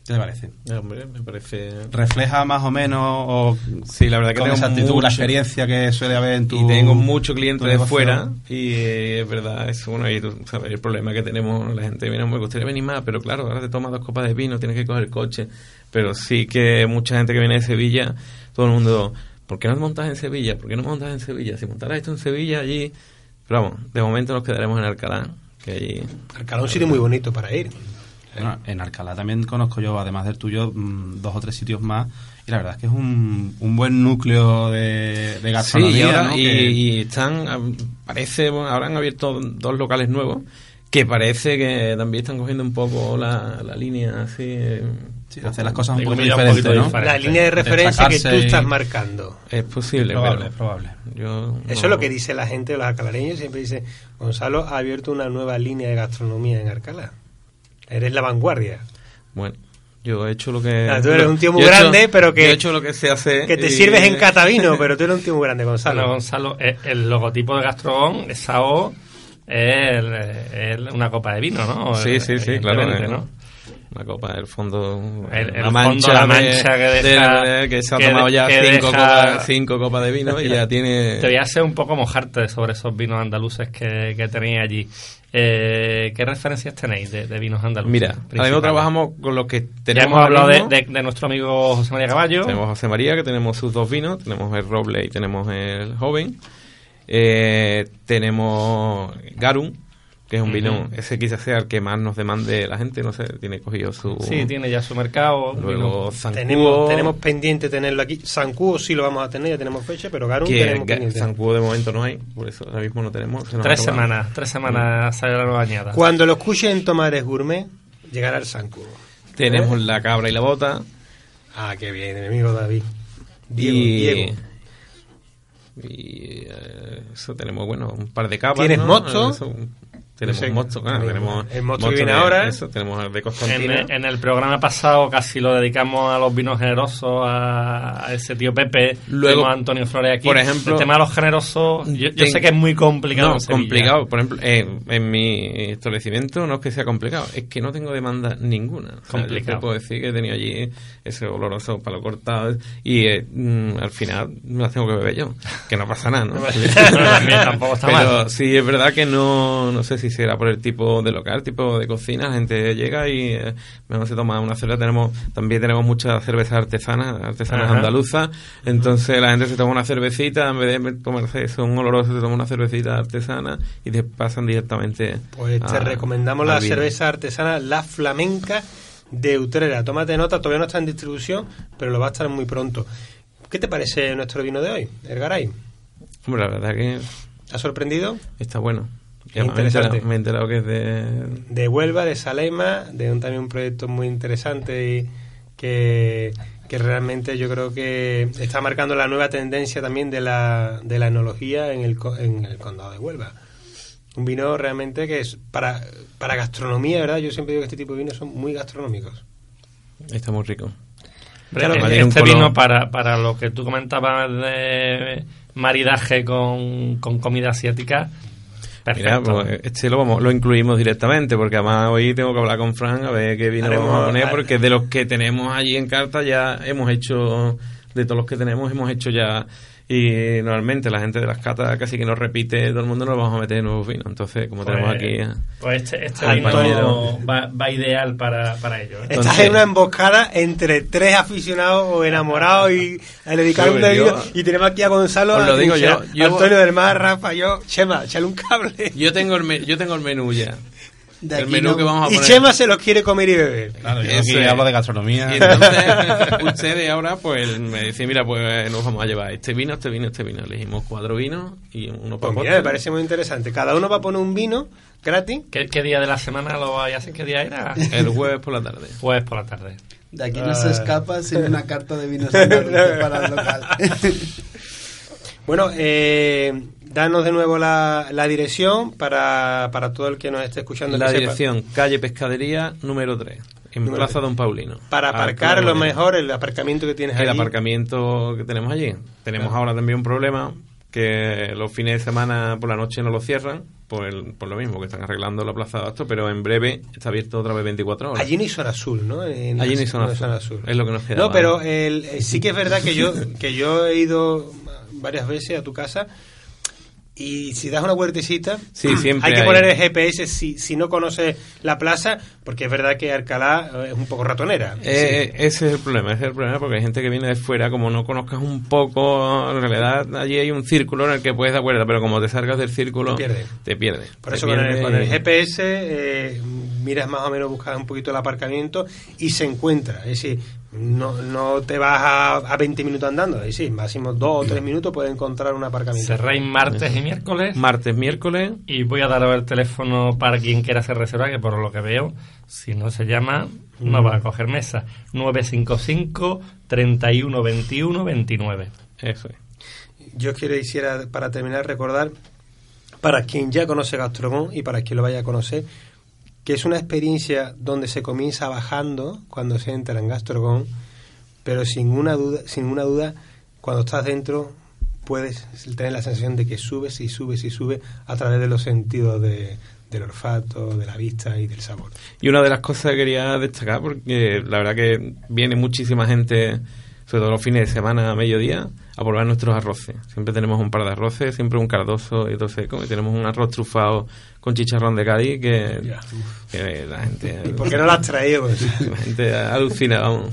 ¿Qué te parece? Eh, Hombre, me parece. ¿Refleja más o menos o Sí, la verdad que tengo exactitud la mucho- experiencia que suele haber en tu y tengo mucho cliente de fuera y eh, es verdad es bueno y tú sabes el problema que tenemos la gente viene me gustaría venir más pero claro ahora te tomas dos copas de vino tienes que coger el coche pero sí que mucha gente que viene de Sevilla todo el mundo ¿por qué no te montas en Sevilla? ¿por qué no montas en Sevilla? si montaras esto en Sevilla allí Pero vamos, de momento nos quedaremos en Alcalá, que allí... Alcalá es un sitio muy bonito para ir. Bueno, en Alcalá también conozco yo, además del tuyo, mm, dos o tres sitios más. Y la verdad es que es un, un buen núcleo de, de Sí, gastronomía. y, ahora- ¿no? y- Que- y están, ah, parece, bueno, ahora han abierto dos locales nuevos que parece que también están cogiendo un poco la, la línea así. sí, hacer las cosas un de un diferentes, poquito ¿no? diferente. La línea de referencia que tú y- estás marcando. Es posible, Es probable, pero es probable. yo Eso no- es lo que dice la gente, los alcalareños siempre dice, Gonzalo ha abierto una nueva línea de gastronomía en Alcalá. Eres la vanguardia. Bueno, yo he hecho lo que. Ah, tú eres un tío muy yo he hecho- grande, pero que- yo he hecho lo que se hace. Que te y- sirves en catavino, pero tú eres un tío muy grande, Gonzalo, Gonzalo. Gonzalo, eh, el logotipo de Gastrobón, esa O, es, el- es una copa de vino, ¿no? Sí, sí, sí, claro. Evidentemente, eh, ¿no? Una copa del fondo. El- la el fondo, mancha, la de- mancha que de- deja- de- que se ha que tomado ya cinco, deja- copas, cinco copas de vino y ya tiene. Te voy a hacer un poco mojarte sobre esos vinos andaluces que, que tenéis allí. Eh, ¿Qué referencias tenéis de, de vinos andaluces? Mira, ahora mismo trabajamos con los que Ya tenemos. hemos ahora hablado de, de- nuestro amigo José María Caballo. Tenemos José María, que tenemos sus dos vinos. Tenemos el Roble y tenemos el Joven. Eh, tenemos Garum, que es un vino, ese quizás sea el que más nos demande la gente, no sé, tiene cogido su... Sí, tiene ya su mercado. Luego. Zancudo, Tenemos, tenemos pendiente tenerlo aquí. Sancuo sí lo vamos a tener, ya tenemos fecha, pero Garum que tenemos pendiente. Zancudo de momento no hay, por eso ahora mismo no tenemos. Tres semanas, tres semanas sale la nueva añada. Cuando lo escuchen en Tomares Gourmet, llegará el Sancuo. Tenemos la cabra y la bota. Ah, qué bien, mi amigo David. Diego, y, Diego. y, eh, eso tenemos, bueno, un par de capas. ¿Tienes ¿no? mosto? Eso, tenemos Ese- mosto, claro, tenemos el mosto que viene de- ahora. Eso, tenemos el de En, en el programa pasado casi lo dedicamos a los vinos generosos, a, a ese tío Pepe, Luego, a Antonio Flores aquí. por ejemplo, el tema de los generosos, yo, yo ten- sé que es muy complicado. No, en complicado. Por ejemplo, eh, en mi establecimiento no es que sea complicado, es que no tengo demanda ninguna. O sea, Complicado. yo te puedo decir que he tenido allí ese oloroso palo cortado y eh, mm, al final me las tengo que beber yo. Que no pasa nada, ¿no? También tampoco está Pero mal. sí es verdad que no, no sé si será por el tipo de local, tipo de cocina, la gente llega y eh, mejor se toma una cerveza, tenemos, también tenemos muchas cervezas artesanas, artesanas Ajá. andaluzas, entonces la gente se toma una cervecita, en vez de tomarse eso un oloroso, se toma una cervecita artesana y te pasan directamente Pues te recomendamos la cerveza artesana La Flamenca de Utrera. Tómate nota, todavía no está en distribución, pero lo va a estar muy pronto. ¿Qué te parece nuestro vino de hoy, el Garay? Hombre, la verdad que ¿Te ha sorprendido? está bueno. He interesante. enterado- Me he enterado que es de... De Huelva, de Salema, de un, también un proyecto muy interesante y que, que realmente yo creo que está marcando la nueva tendencia también de la, de la enología en el, en el condado de Huelva. Un vino realmente que es para, para gastronomía, ¿verdad? Yo siempre digo que este tipo de vinos son muy gastronómicos. Está muy rico. Claro, este- este vino para, para lo que tú comentabas de maridaje con, con comida asiática, Mira, perfecto. pues este lo, vamos, lo incluimos directamente, porque además hoy tengo que hablar con Fran a ver qué vino Haremos- vamos a poner, porque de los que tenemos allí en carta ya hemos hecho, de todos los que tenemos hemos hecho ya, y normalmente la gente de las catas casi que nos repite, todo el mundo nos vamos a meter nuevos vinos, entonces como Pues- tenemos aquí... a- Pues este, este vino va, va ideal para, para ello. ¿eh? Estás Entonces- en una emboscada entre tres aficionados o enamorados y a dedicar un debido. Y tenemos aquí a Gonzalo, Os lo a digo Trinchera, yo, yo- Antonio del Mar, Rafa, yo, Chema, échale un cable. Yo tengo el, me- yo tengo el menú ya. De el menú no- que vamos a Y. Chema se los quiere comer y beber. Claro, yo aquí hablo de gastronomía. Y entonces ustedes ahora pues me dicen, mira, pues nos vamos a llevar este vino, este vino, este vino. Elegimos cuatro vinos y uno Pues para mira, me parece muy interesante. Cada uno va a poner un vino gratis. ¿Qué, qué día de la semana lo vais a hacer? ¿Qué día era? El jueves por la tarde. Jueves por la tarde. De aquí no se escapa sin una carta de vinos para el local. Bueno, eh, danos de nuevo la, la dirección para, para todo el que nos esté escuchando. La sepa. dirección, calle Pescadería, número 3, en Número Plaza. Don Paulino. Para aparcar lo mejor, el aparcamiento que tienes El allí. aparcamiento que tenemos allí. Tenemos Claro. ahora también un problema que los fines de semana por la noche no lo cierran, por, el- por lo mismo que están arreglando la plaza de Abasto, pero en breve está abierto otra vez 24 horas. Allí no hay zona azul, ¿no? En Allí no hay zona azul. Es lo que nos queda. No, pero el- sí que es verdad que yo, que yo he ido varias veces a tu casa Y si das una vueltecita, Sí, siempre hay que hay. poner el GPS si, si no conoces la plaza, porque es verdad que Alcalá eh, es un poco ratonera. Eh, Ese es el problema, ese es el problema porque hay gente que viene de fuera, como no conozcas un poco, en realidad allí hay un círculo en el que puedes dar vuelta, pero como te salgas del círculo, Te pierdes. te pierdes. Por Te eso con el, con GPS eh, miras más o menos, buscas un poquito el aparcamiento y se encuentra. Es decir, no, no te vas a, a 20 minutos andando. Es decir, máximo 2 o 3 minutos puedes encontrar un aparcamiento. Cerráis martes y miércoles. Martes, miércoles, Y voy a dar el teléfono para quien quiera hacer reserva, que por lo que veo, si no se llama, no va a coger mesa. 955 31 21 29. eso es. Yo quiero quisiera, para terminar, recordar, para quien ya conoce Gastrogón y para quien lo vaya a conocer, que es una experiencia donde se comienza bajando cuando se entra en Gastrogón, pero sin una duda, sin una duda, cuando estás dentro puedes tener la sensación de que subes y subes y subes a través de los sentidos de- del olfato, de la vista y del sabor. Y una de las cosas que quería destacar, porque la verdad que viene muchísima gente, sobre todo los fines de semana a mediodía, a probar nuestros arroces. Siempre tenemos un par de arroces, siempre un cardoso y otro seco, y tenemos un arroz trufado con chicharrón de Cádiz que, la gente... ¿Y por qué no lo has traído? La gente alucina, vamos.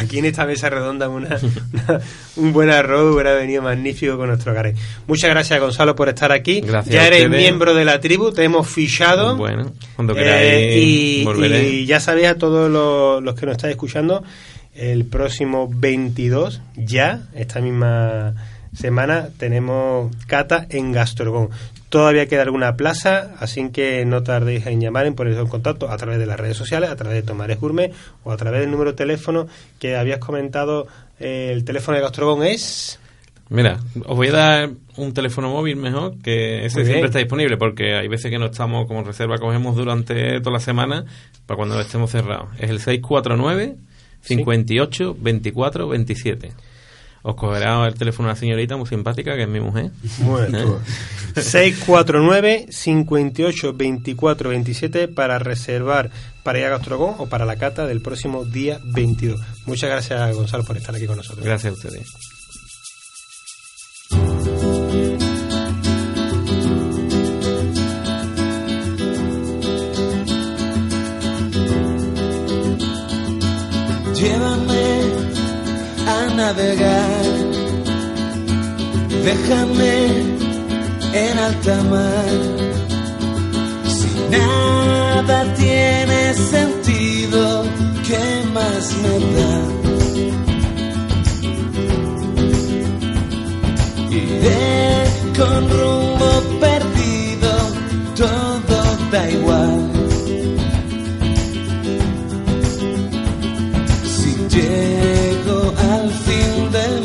Aquí en esta mesa redonda una, una- un buen arroz hubiera venido magnífico con nuestro Garey. Muchas gracias Gonzalo por estar aquí. Gracias ya eres miembro de la tribu, te hemos fichado. Bueno, cuando Eh, queráis y, volveré. y ya sabéis a todos los, los que nos estáis escuchando, el próximo 22, ya, esta misma semana, tenemos cata en Gastrogón. Todavía queda alguna plaza, así que no tardéis en llamar, en poneros en contacto a través de las redes sociales, a través de Tomares Gourmet o a través del número de teléfono que habías comentado. eh, el teléfono de Gastrogón es... Mira, os voy a dar un teléfono móvil mejor, que ese siempre está disponible, porque hay veces que no estamos como reserva, cogemos durante toda la semana para cuando estemos cerrados. Es el 649 58 24 27. Os cogerá el teléfono una señorita muy simpática, que es mi mujer. Muy bien, tú. 649 58 24 27 para reservar para ir a Gastrogón o para la cata del próximo día 22. Muchas gracias, Gonzalo, por estar aquí con nosotros. Gracias a ustedes. Llévame a navegar, déjame en alta mar. Si nada tiene sentido, ¿qué más me da? Iré con rumbo perdido, todo da igual. Fin del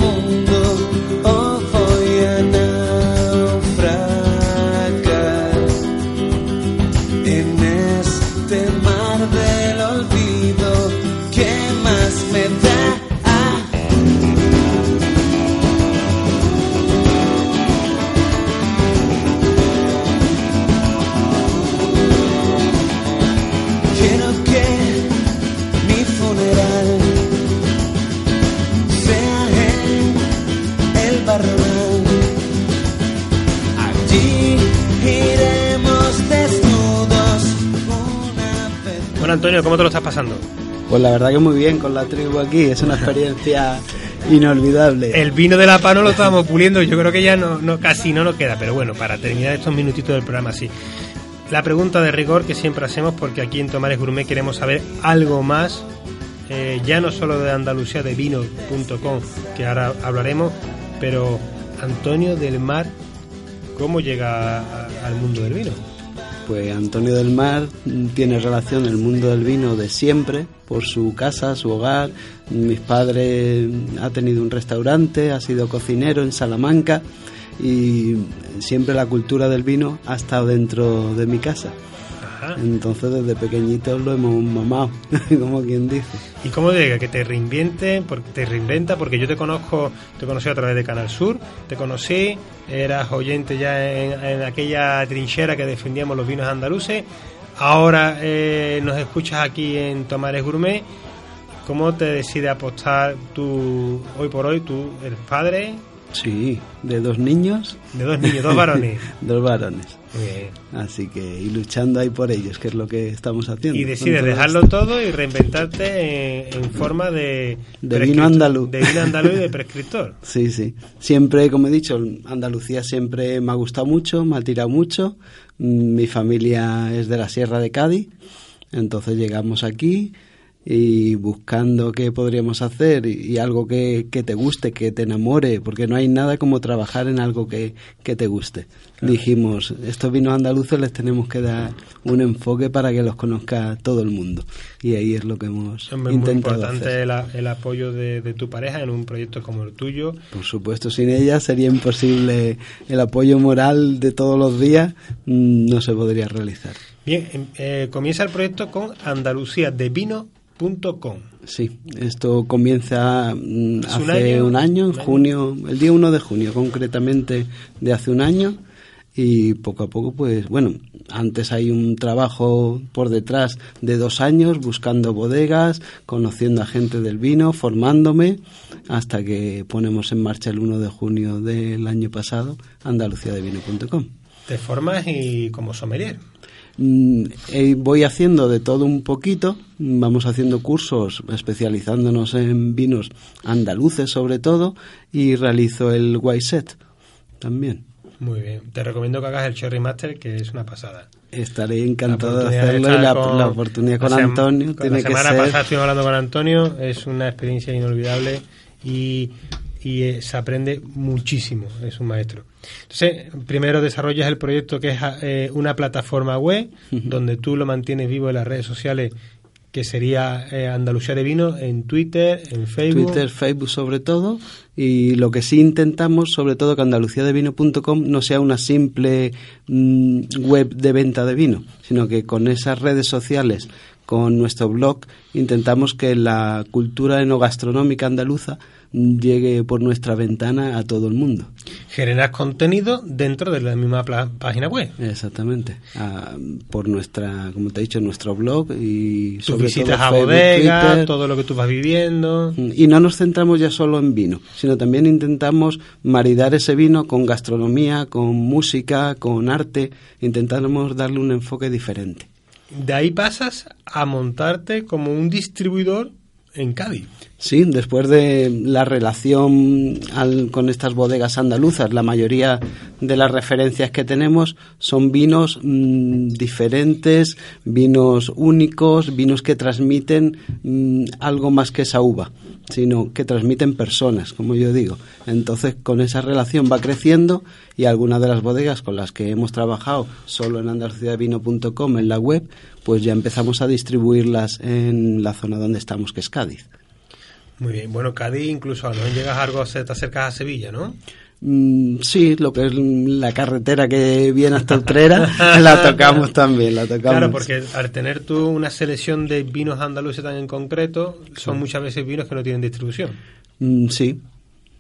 ¿cómo te lo estás pasando? Pues la verdad que muy bien con la tribu aquí, es una experiencia inolvidable. El vino de la pano lo estamos puliendo, yo creo que ya no, no casi no nos queda, pero bueno, para terminar estos minutitos del programa sí. La pregunta de rigor que siempre hacemos, porque aquí en Tomares Gourmet queremos saber algo más, eh, ya no solo de Andalucía, de vino.com, que ahora hablaremos, pero Antonio del Mar, ¿cómo llega a- al mundo del vino? Pues Antonio del Mar tiene relación el mundo del vino de siempre, por su casa, su hogar. Mis padres ha tenido un restaurante, ha sido cocinero en Salamanca y siempre la cultura del vino ha estado dentro de mi casa. Ajá. Entonces desde pequeñitos lo hemos mamado, como quien dice. ¿Y cómo llega? Que te reinviente, porque te reinventa, porque yo te conozco, te conocí a través de Canal Sur, te conocí, eras oyente ya en, en aquella trinchera que defendíamos los vinos andaluces, ahora eh, nos escuchas aquí en Tomares Gourmet, ¿cómo te decide apostar tú, hoy por hoy, tú eres padre, Sí, de dos niños. De dos niños, dos varones. dos varones. Bien. Así que, y luchando ahí por ellos, que es lo que estamos haciendo. Y decides dejarlo esto. todo y reinventarte en, en forma de... De vino andaluz. De vino andaluz y de prescriptor. Sí, sí. Siempre, como he dicho, Andalucía siempre me ha gustado mucho, me ha tirado mucho. Mm, Mi familia es de la Sierra de Cádiz, entonces llegamos aquí y buscando qué podríamos hacer y, y algo que, que te guste, que te enamore, porque no hay nada como trabajar en algo que, que te guste. Dijimos, estos vinos andaluces les tenemos que dar un enfoque para que los conozca todo el mundo. Y ahí es lo que hemos Es muy intentado importante hacer. el, el apoyo de, de tu pareja en un proyecto como el tuyo. Por supuesto, sin ella sería imposible el apoyo moral de todos los días, mm, no se podría realizar. Bien, em- eh, comienza el proyecto con andaluciadevino.com. Sí, esto comienza mm, ¿Hace un año? un año, en ¿Un año? junio, el día 1 de junio concretamente de hace un año y poco a poco pues bueno, antes hay un trabajo por detrás de dos años buscando bodegas, conociendo a gente del vino, formándome hasta que ponemos en marcha el 1 de junio del año pasado andaluciadevino.com. Te formas y como sommelier. Mm, eh, voy haciendo de todo un poquito, vamos haciendo cursos especializándonos en vinos andaluces sobre todo y realizo el white set también. Muy bien. Te recomiendo que hagas el Cherry Master, que es una pasada. Estaré encantado de hacerlo y la, con- la oportunidad con la sem- Antonio con tiene La que semana ser pasada estuvimos hablando con Antonio, es una experiencia inolvidable y, y, eh, se aprende muchísimo, es un maestro. Entonces, primero desarrollas el proyecto que es eh, una plataforma web donde tú lo mantienes vivo en las redes sociales, que sería eh, Andalucía de Vino, en Twitter, en Facebook. Twitter, Facebook sobre todo, y lo que sí intentamos, sobre todo que andaluciadevino.com no sea una simple mm, web de venta de vino, sino que con esas redes sociales, con nuestro blog, intentamos que la cultura enogastronómica andaluza llegue por nuestra ventana a todo el mundo. Generas contenido dentro de la misma página web. Exactamente. Ah, por nuestra, como te he dicho, nuestro blog y Tus visitas a bodegas, todo lo que tú vas viviendo. Y no nos centramos ya solo en vino, sino también intentamos maridar ese vino con gastronomía, con música, con arte. Intentamos darle un enfoque diferente. De ahí pasas a montarte como un distribuidor en Cádiz. Sí, después de la relación al- con estas bodegas andaluzas, la mayoría de las referencias que tenemos son vinos mm, diferentes, vinos únicos, vinos que transmiten mm, algo más que esa uva, sino que transmiten personas, como yo digo. Entonces, con esa relación va creciendo y algunas de las bodegas con las que hemos trabajado solo en andaluciadevino.com en la web, pues ya empezamos a distribuirlas en la zona donde estamos, que es Cádiz. Muy bien. Bueno, Cádiz incluso a lo mejor llegas a algo, te acercas a Sevilla, ¿no? Mm, sí, lo que es la carretera que viene hasta Utrera, la tocamos también, la tocamos. Claro, porque al tener tú una selección de vinos andaluces tan en concreto, son muchas veces vinos que no tienen distribución. Mm, sí,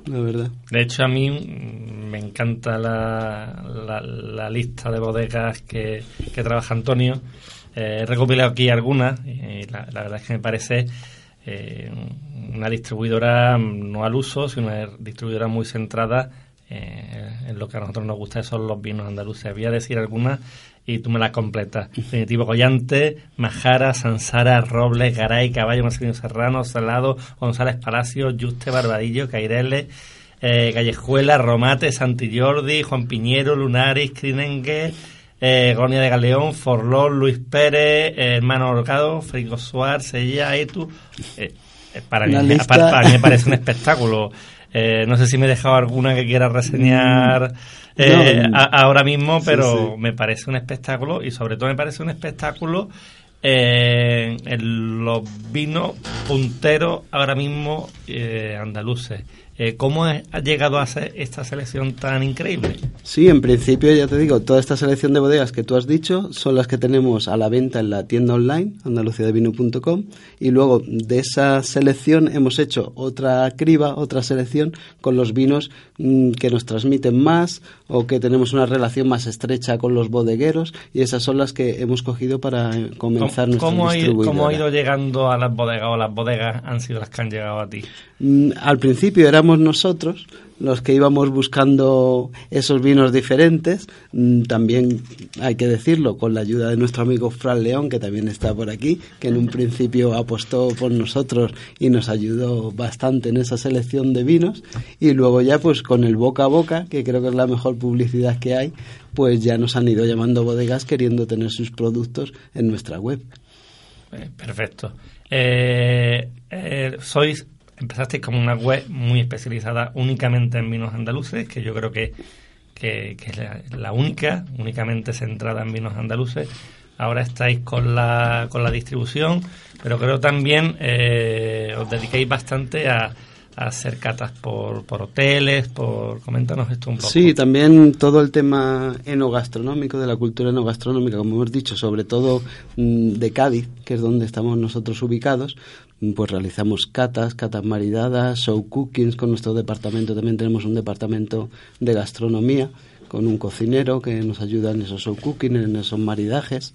la verdad. De hecho, a mí mm, me encanta la, la- la lista de bodegas que, que trabaja Antonio. Eh, he recopilado aquí algunas y la, la verdad es que me parece eh, una distribuidora no al uso, sino una distribuidora muy centrada eh, en lo que a nosotros nos gusta, son los vinos andaluces. Voy a decir algunas y tú me las completas. Definitivo Collante, Majara, Sansara, Robles, Garay, Caballo, Marcelino Serrano, Salado, González Palacio, Juste, Barbadillo, Caireles, eh, Callejuela, Romate, Santillordi, Juan Piñero, Lunaris, Crinengue, eh, Gonia de Galeón, Forlón, Luis Pérez, eh, Hermano Orcado, Frigo Suárez, Sella, Etu. Eh, eh, para, mí, para- para mí me parece un espectáculo. Eh, no sé si me he dejado alguna que quiera reseñar eh, No. a- ahora mismo, pero sí. me parece un espectáculo y sobre todo me parece un espectáculo eh, en los vinos punteros ahora mismo eh, andaluces. Eh, ¿Cómo ha llegado a ser esta selección tan increíble? Sí, en principio ya te digo, toda esta selección de bodegas que tú has dicho son las que tenemos a la venta en la tienda online, andaluciadevino.com, y luego de esa selección hemos hecho otra criba, otra selección con los vinos mm, que nos transmiten más o que tenemos una relación más estrecha con los bodegueros, y esas son las que hemos cogido para eh, comenzar nuestra ¿Cómo, ido, distribuidora. cómo ha ido llegando a las bodegas o las bodegas han sido las que han llegado a ti? Mm, Al principio éramos nosotros los que íbamos buscando esos vinos diferentes. Mm, También hay que decirlo, con la ayuda de nuestro amigo Fran León, que también está por aquí, que en un principio apostó por nosotros y nos ayudó bastante en esa selección de vinos. Y luego ya pues con el boca a boca, que creo que es la mejor publicidad que hay, pues ya nos han ido llamando bodegas queriendo tener sus productos en nuestra web. Eh, Perfecto. Eh, eh, sois, empezasteis como una web muy especializada únicamente en vinos andaluces, que yo creo que, que, es la, la única, únicamente centrada en vinos andaluces. Ahora estáis con la, con la distribución, pero creo también eh, os dediquéis bastante a, a hacer catas por, por hoteles, por... Coméntanos esto un poco. Sí, también todo el tema enogastronómico, de la cultura enogastronómica, como hemos dicho, sobre todo mm, de Cádiz, que es donde estamos nosotros ubicados, pues realizamos catas, catas maridadas, show cookings con nuestro departamento. También tenemos un departamento de gastronomía con un cocinero que nos ayuda en esos show cooking, en esos maridajes.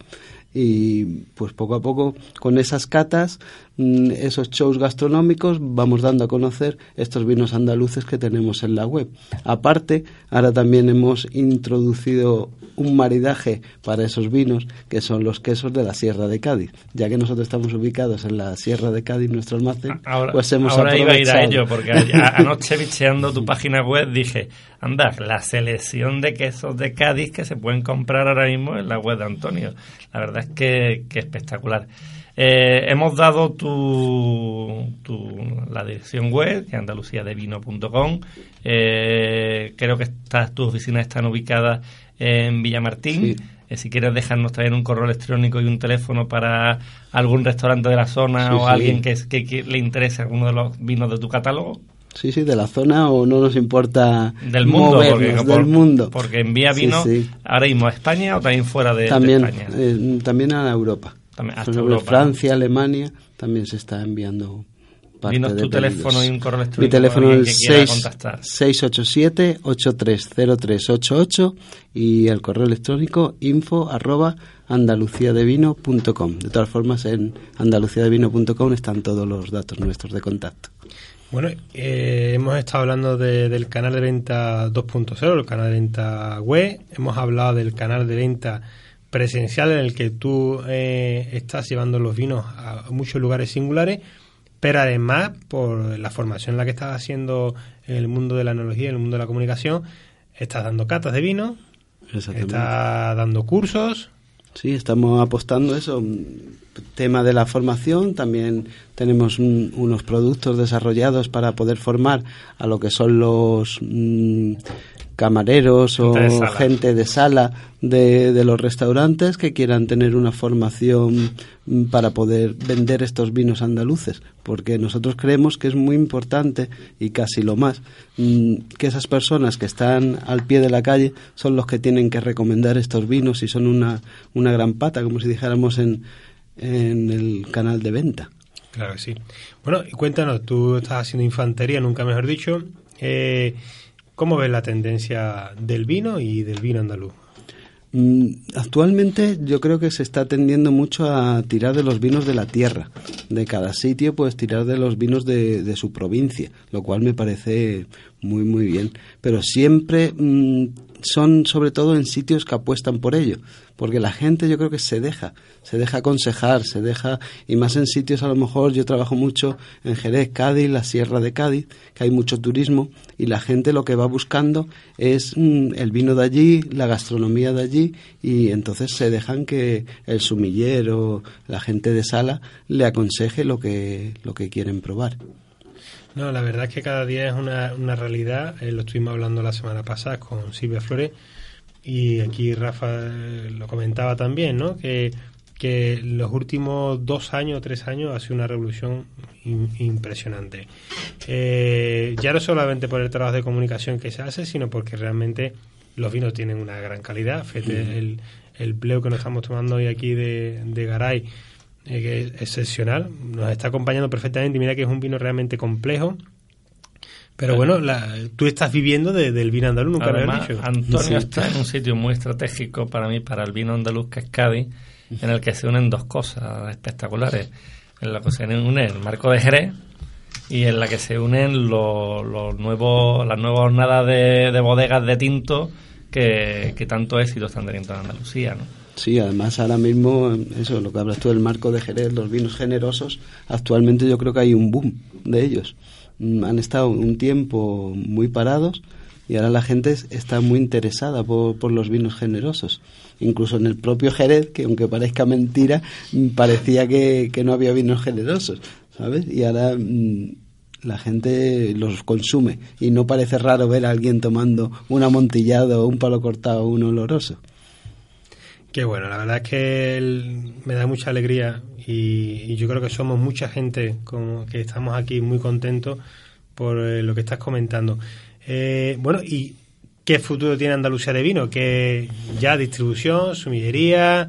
Y pues poco a poco, con esas catas, mm, esos shows gastronómicos, vamos dando a conocer estos vinos andaluces que tenemos en la web. Aparte, ahora también hemos introducido un maridaje para esos vinos, que son los quesos de la Sierra de Cádiz. Ya que nosotros estamos ubicados en la Sierra de Cádiz, nuestro almacén, Ahora, pues hemos ahora iba a ir a ello, porque anoche bicheando tu página web dije, anda, la selección de quesos de Cádiz que se pueden comprar ahora mismo en la web de Antonio. La verdad es que, que espectacular. Eh, hemos dado tu, tu- la dirección web, que es andaluciadevino.com. Eh, creo que estas, tus oficinas están ubicadas en Villamartín. Sí. Eh, si quieres dejarnos también un correo electrónico y un teléfono para algún restaurante de la zona Sí, o sí. alguien que, que, que le interese alguno de los vinos de tu catálogo. Sí, sí, de la zona o no nos importa Del mundo, movernos, porque, del por- mundo. porque envía vino ahora mismo a España o también fuera de, de España. eh, también a Europa. También hasta ejemplo, Europa, Francia, Alemania, también se está enviando parte Dinos de tu pedidos. teléfono y un correo Mi electrónico teléfono para es alguien que quiera 6 contactar. 687-830388 y el correo electrónico info arroba andaluciadevino.com. De todas formas, en andaluciadevino.com están todos los datos nuestros de contacto. Bueno, eh, hemos estado hablando de- del canal de venta 2.0, el canal de venta web. Hemos hablado del canal de venta presencial en el que tú eh, estás llevando los vinos a muchos lugares singulares, pero además por la formación en la que estás haciendo en el mundo de la analogía, en el mundo de la comunicación, estás dando catas de vino, estás dando cursos. Sí, estamos apostando eso. Tema de la formación, también tenemos un- unos productos desarrollados para poder formar a lo que son los mm, camareros o Gente de sala. gente de sala de, de los restaurantes que quieran tener una formación mm, para poder vender estos vinos andaluces, porque nosotros creemos que es muy importante y casi lo más mm, que esas personas que están al pie de la calle son los que tienen que recomendar estos vinos y son una, una gran pata, como si dijéramos en, en el canal de venta. Claro que sí. Bueno, y cuéntanos, tú estás haciendo infantería, nunca mejor dicho. Eh, ¿Cómo ves la tendencia del vino y del vino andaluz? Mm, Actualmente yo creo que se está tendiendo mucho a tirar de los vinos de la tierra, de cada sitio, pues tirar de los vinos de, de su provincia, lo cual me parece muy muy bien. Pero siempre mm, son sobre todo en sitios que apuestan por ello, porque la gente yo creo que se deja, se deja aconsejar, se deja, y más en sitios a lo mejor yo trabajo mucho en Jerez, Cádiz, la Sierra de Cádiz, que hay mucho turismo, y la gente lo que va buscando es mm, el vino de allí, la gastronomía de allí, y entonces se dejan que el sumillero, la gente de sala, le aconseje lo que, lo que quieren probar. No, la verdad es que cada día es una, una realidad. Eh, lo estuvimos hablando la semana pasada con Silvia Flores y aquí Rafa eh, lo comentaba también, ¿no? Que, que los últimos dos años o tres años ha sido una revolución im- impresionante. Eh, ya no solamente por el trabajo de comunicación que se hace, sino porque realmente los vinos tienen una gran calidad. Fíjate, el, el bleu que nos estamos tomando hoy aquí de, de Garay, eh, excepcional, nos está acompañando perfectamente y mira que es un vino realmente complejo. Pero bueno, la- tú estás viviendo de- del vino andaluz, nunca lo Además, habías dicho. Antonio Sí. está en un sitio muy estratégico para mí, para el vino andaluz que es Cádiz, en el que se unen dos cosas espectaculares. En la que se une el marco de Jerez y en la que se unen los, los nuevos, las nuevas jornadas de, de bodegas de tinto que, que tanto éxito están teniendo en Andalucía, ¿no? Sí, además ahora mismo, eso, lo que hablas tú del marco de Jerez, los vinos generosos, actualmente yo creo que hay un boom de ellos. Mm, Han estado un tiempo muy parados y ahora la gente es- está muy interesada por, por los vinos generosos. Incluso en el propio Jerez, que aunque parezca mentira, mm, parecía que, que no había vinos generosos, ¿sabes? Y ahora mm, la gente los consume y no parece raro ver a alguien tomando un amontillado, un palo cortado, un oloroso. Qué bueno, la verdad es que me da mucha alegría y, y yo creo que somos mucha gente como que estamos aquí muy contentos por eh, lo que estás comentando. Eh, bueno, ¿y qué futuro tiene Andalucía de vino? Que ya distribución, sumillería,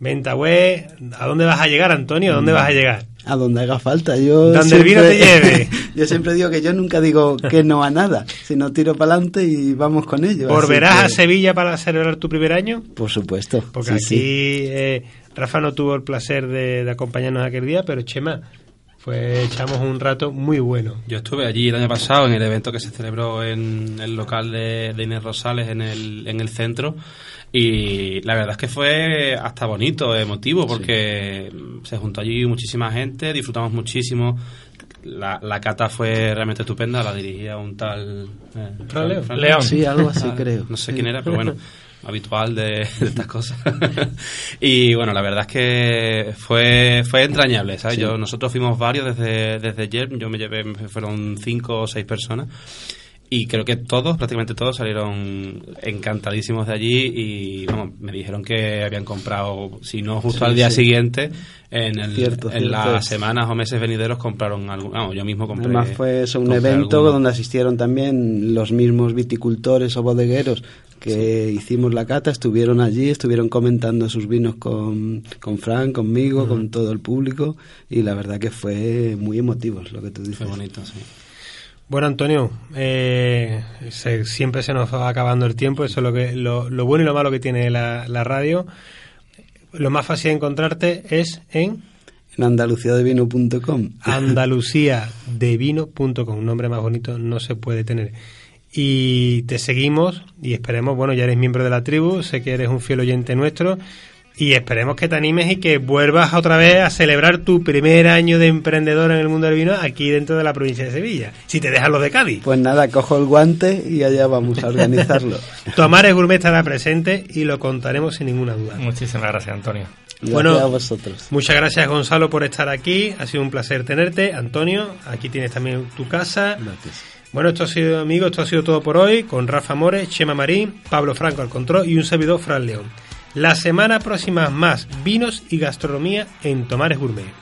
venta web, ¿a dónde vas a llegar, Antonio? ¿A dónde vas a llegar? A donde haga falta. Yo Donde el vino te lleve. yo siempre digo que yo nunca digo que no a nada, sino tiro para adelante y vamos con ello. ¿Volverás que- a Sevilla para celebrar tu primer año? Por supuesto. Porque sí, aquí sí. eh, Rafa no tuvo el placer de, de acompañarnos aquel día, pero Chema, pues echamos un rato muy bueno. Yo estuve allí el año pasado en el evento que se celebró en el local de, de Inés Rosales en el, en el centro y la verdad es que fue hasta bonito, emotivo, porque se juntó allí muchísima gente, disfrutamos muchísimo. La, la cata fue realmente estupenda, la dirigía un tal... eh, Fran León. Fran León. Sí, algo así Ah, creo. No sé Sí. quién era, pero bueno, habitual de, de estas cosas. y bueno, la verdad es que fue fue entrañable, ¿sabes? Sí. Yo, nosotros fuimos varios desde, desde ayer, yo me llevé, fueron cinco o seis personas. Y creo que todos, prácticamente todos, salieron encantadísimos de allí y vamos, me dijeron que habían comprado, si no justo Sí, al día sí. siguiente, en, el, Cierto, en cierto las semanas o meses venideros compraron algo. Yo mismo compré. Además fue eso, un evento alguno. donde asistieron también los mismos viticultores o bodegueros que hicimos la cata, estuvieron allí, estuvieron comentando sus vinos con, con Fran, conmigo, con todo el público y la verdad que fue muy emotivo es lo que tú dices. Fue bonito, sí. Bueno, Antonio, eh, se- siempre se nos va acabando el tiempo, eso es lo, que, lo, lo bueno y lo malo que tiene la, la radio. Lo más fácil de encontrarte es en En andaluciadevino.com. andaluciadevino.com, un nombre más bonito no se puede tener. Y te seguimos y esperemos, bueno, ya eres miembro de la tribu, sé que eres un fiel oyente nuestro y esperemos que te animes y que vuelvas otra vez a celebrar tu primer año de emprendedor en el mundo del vino aquí dentro de la provincia de Sevilla, si te dejan los de Cádiz. Pues nada, cojo el guante y allá vamos a organizarlo. Tomares Gourmet estará presente y lo contaremos sin ninguna duda. Muchísimas gracias, Antonio. Gracias Bueno, a vosotros. Muchas gracias Gonzalo por estar aquí, ha sido un placer tenerte. Antonio, aquí tienes también tu casa. Gracias. Bueno, esto ha sido, amigos, esto ha sido todo por hoy, con Rafa Mores, Chema Marín, Pablo Franco al control y un servidor, Fran León. La semana próxima más vinos y gastronomía en Tomares Gourmet.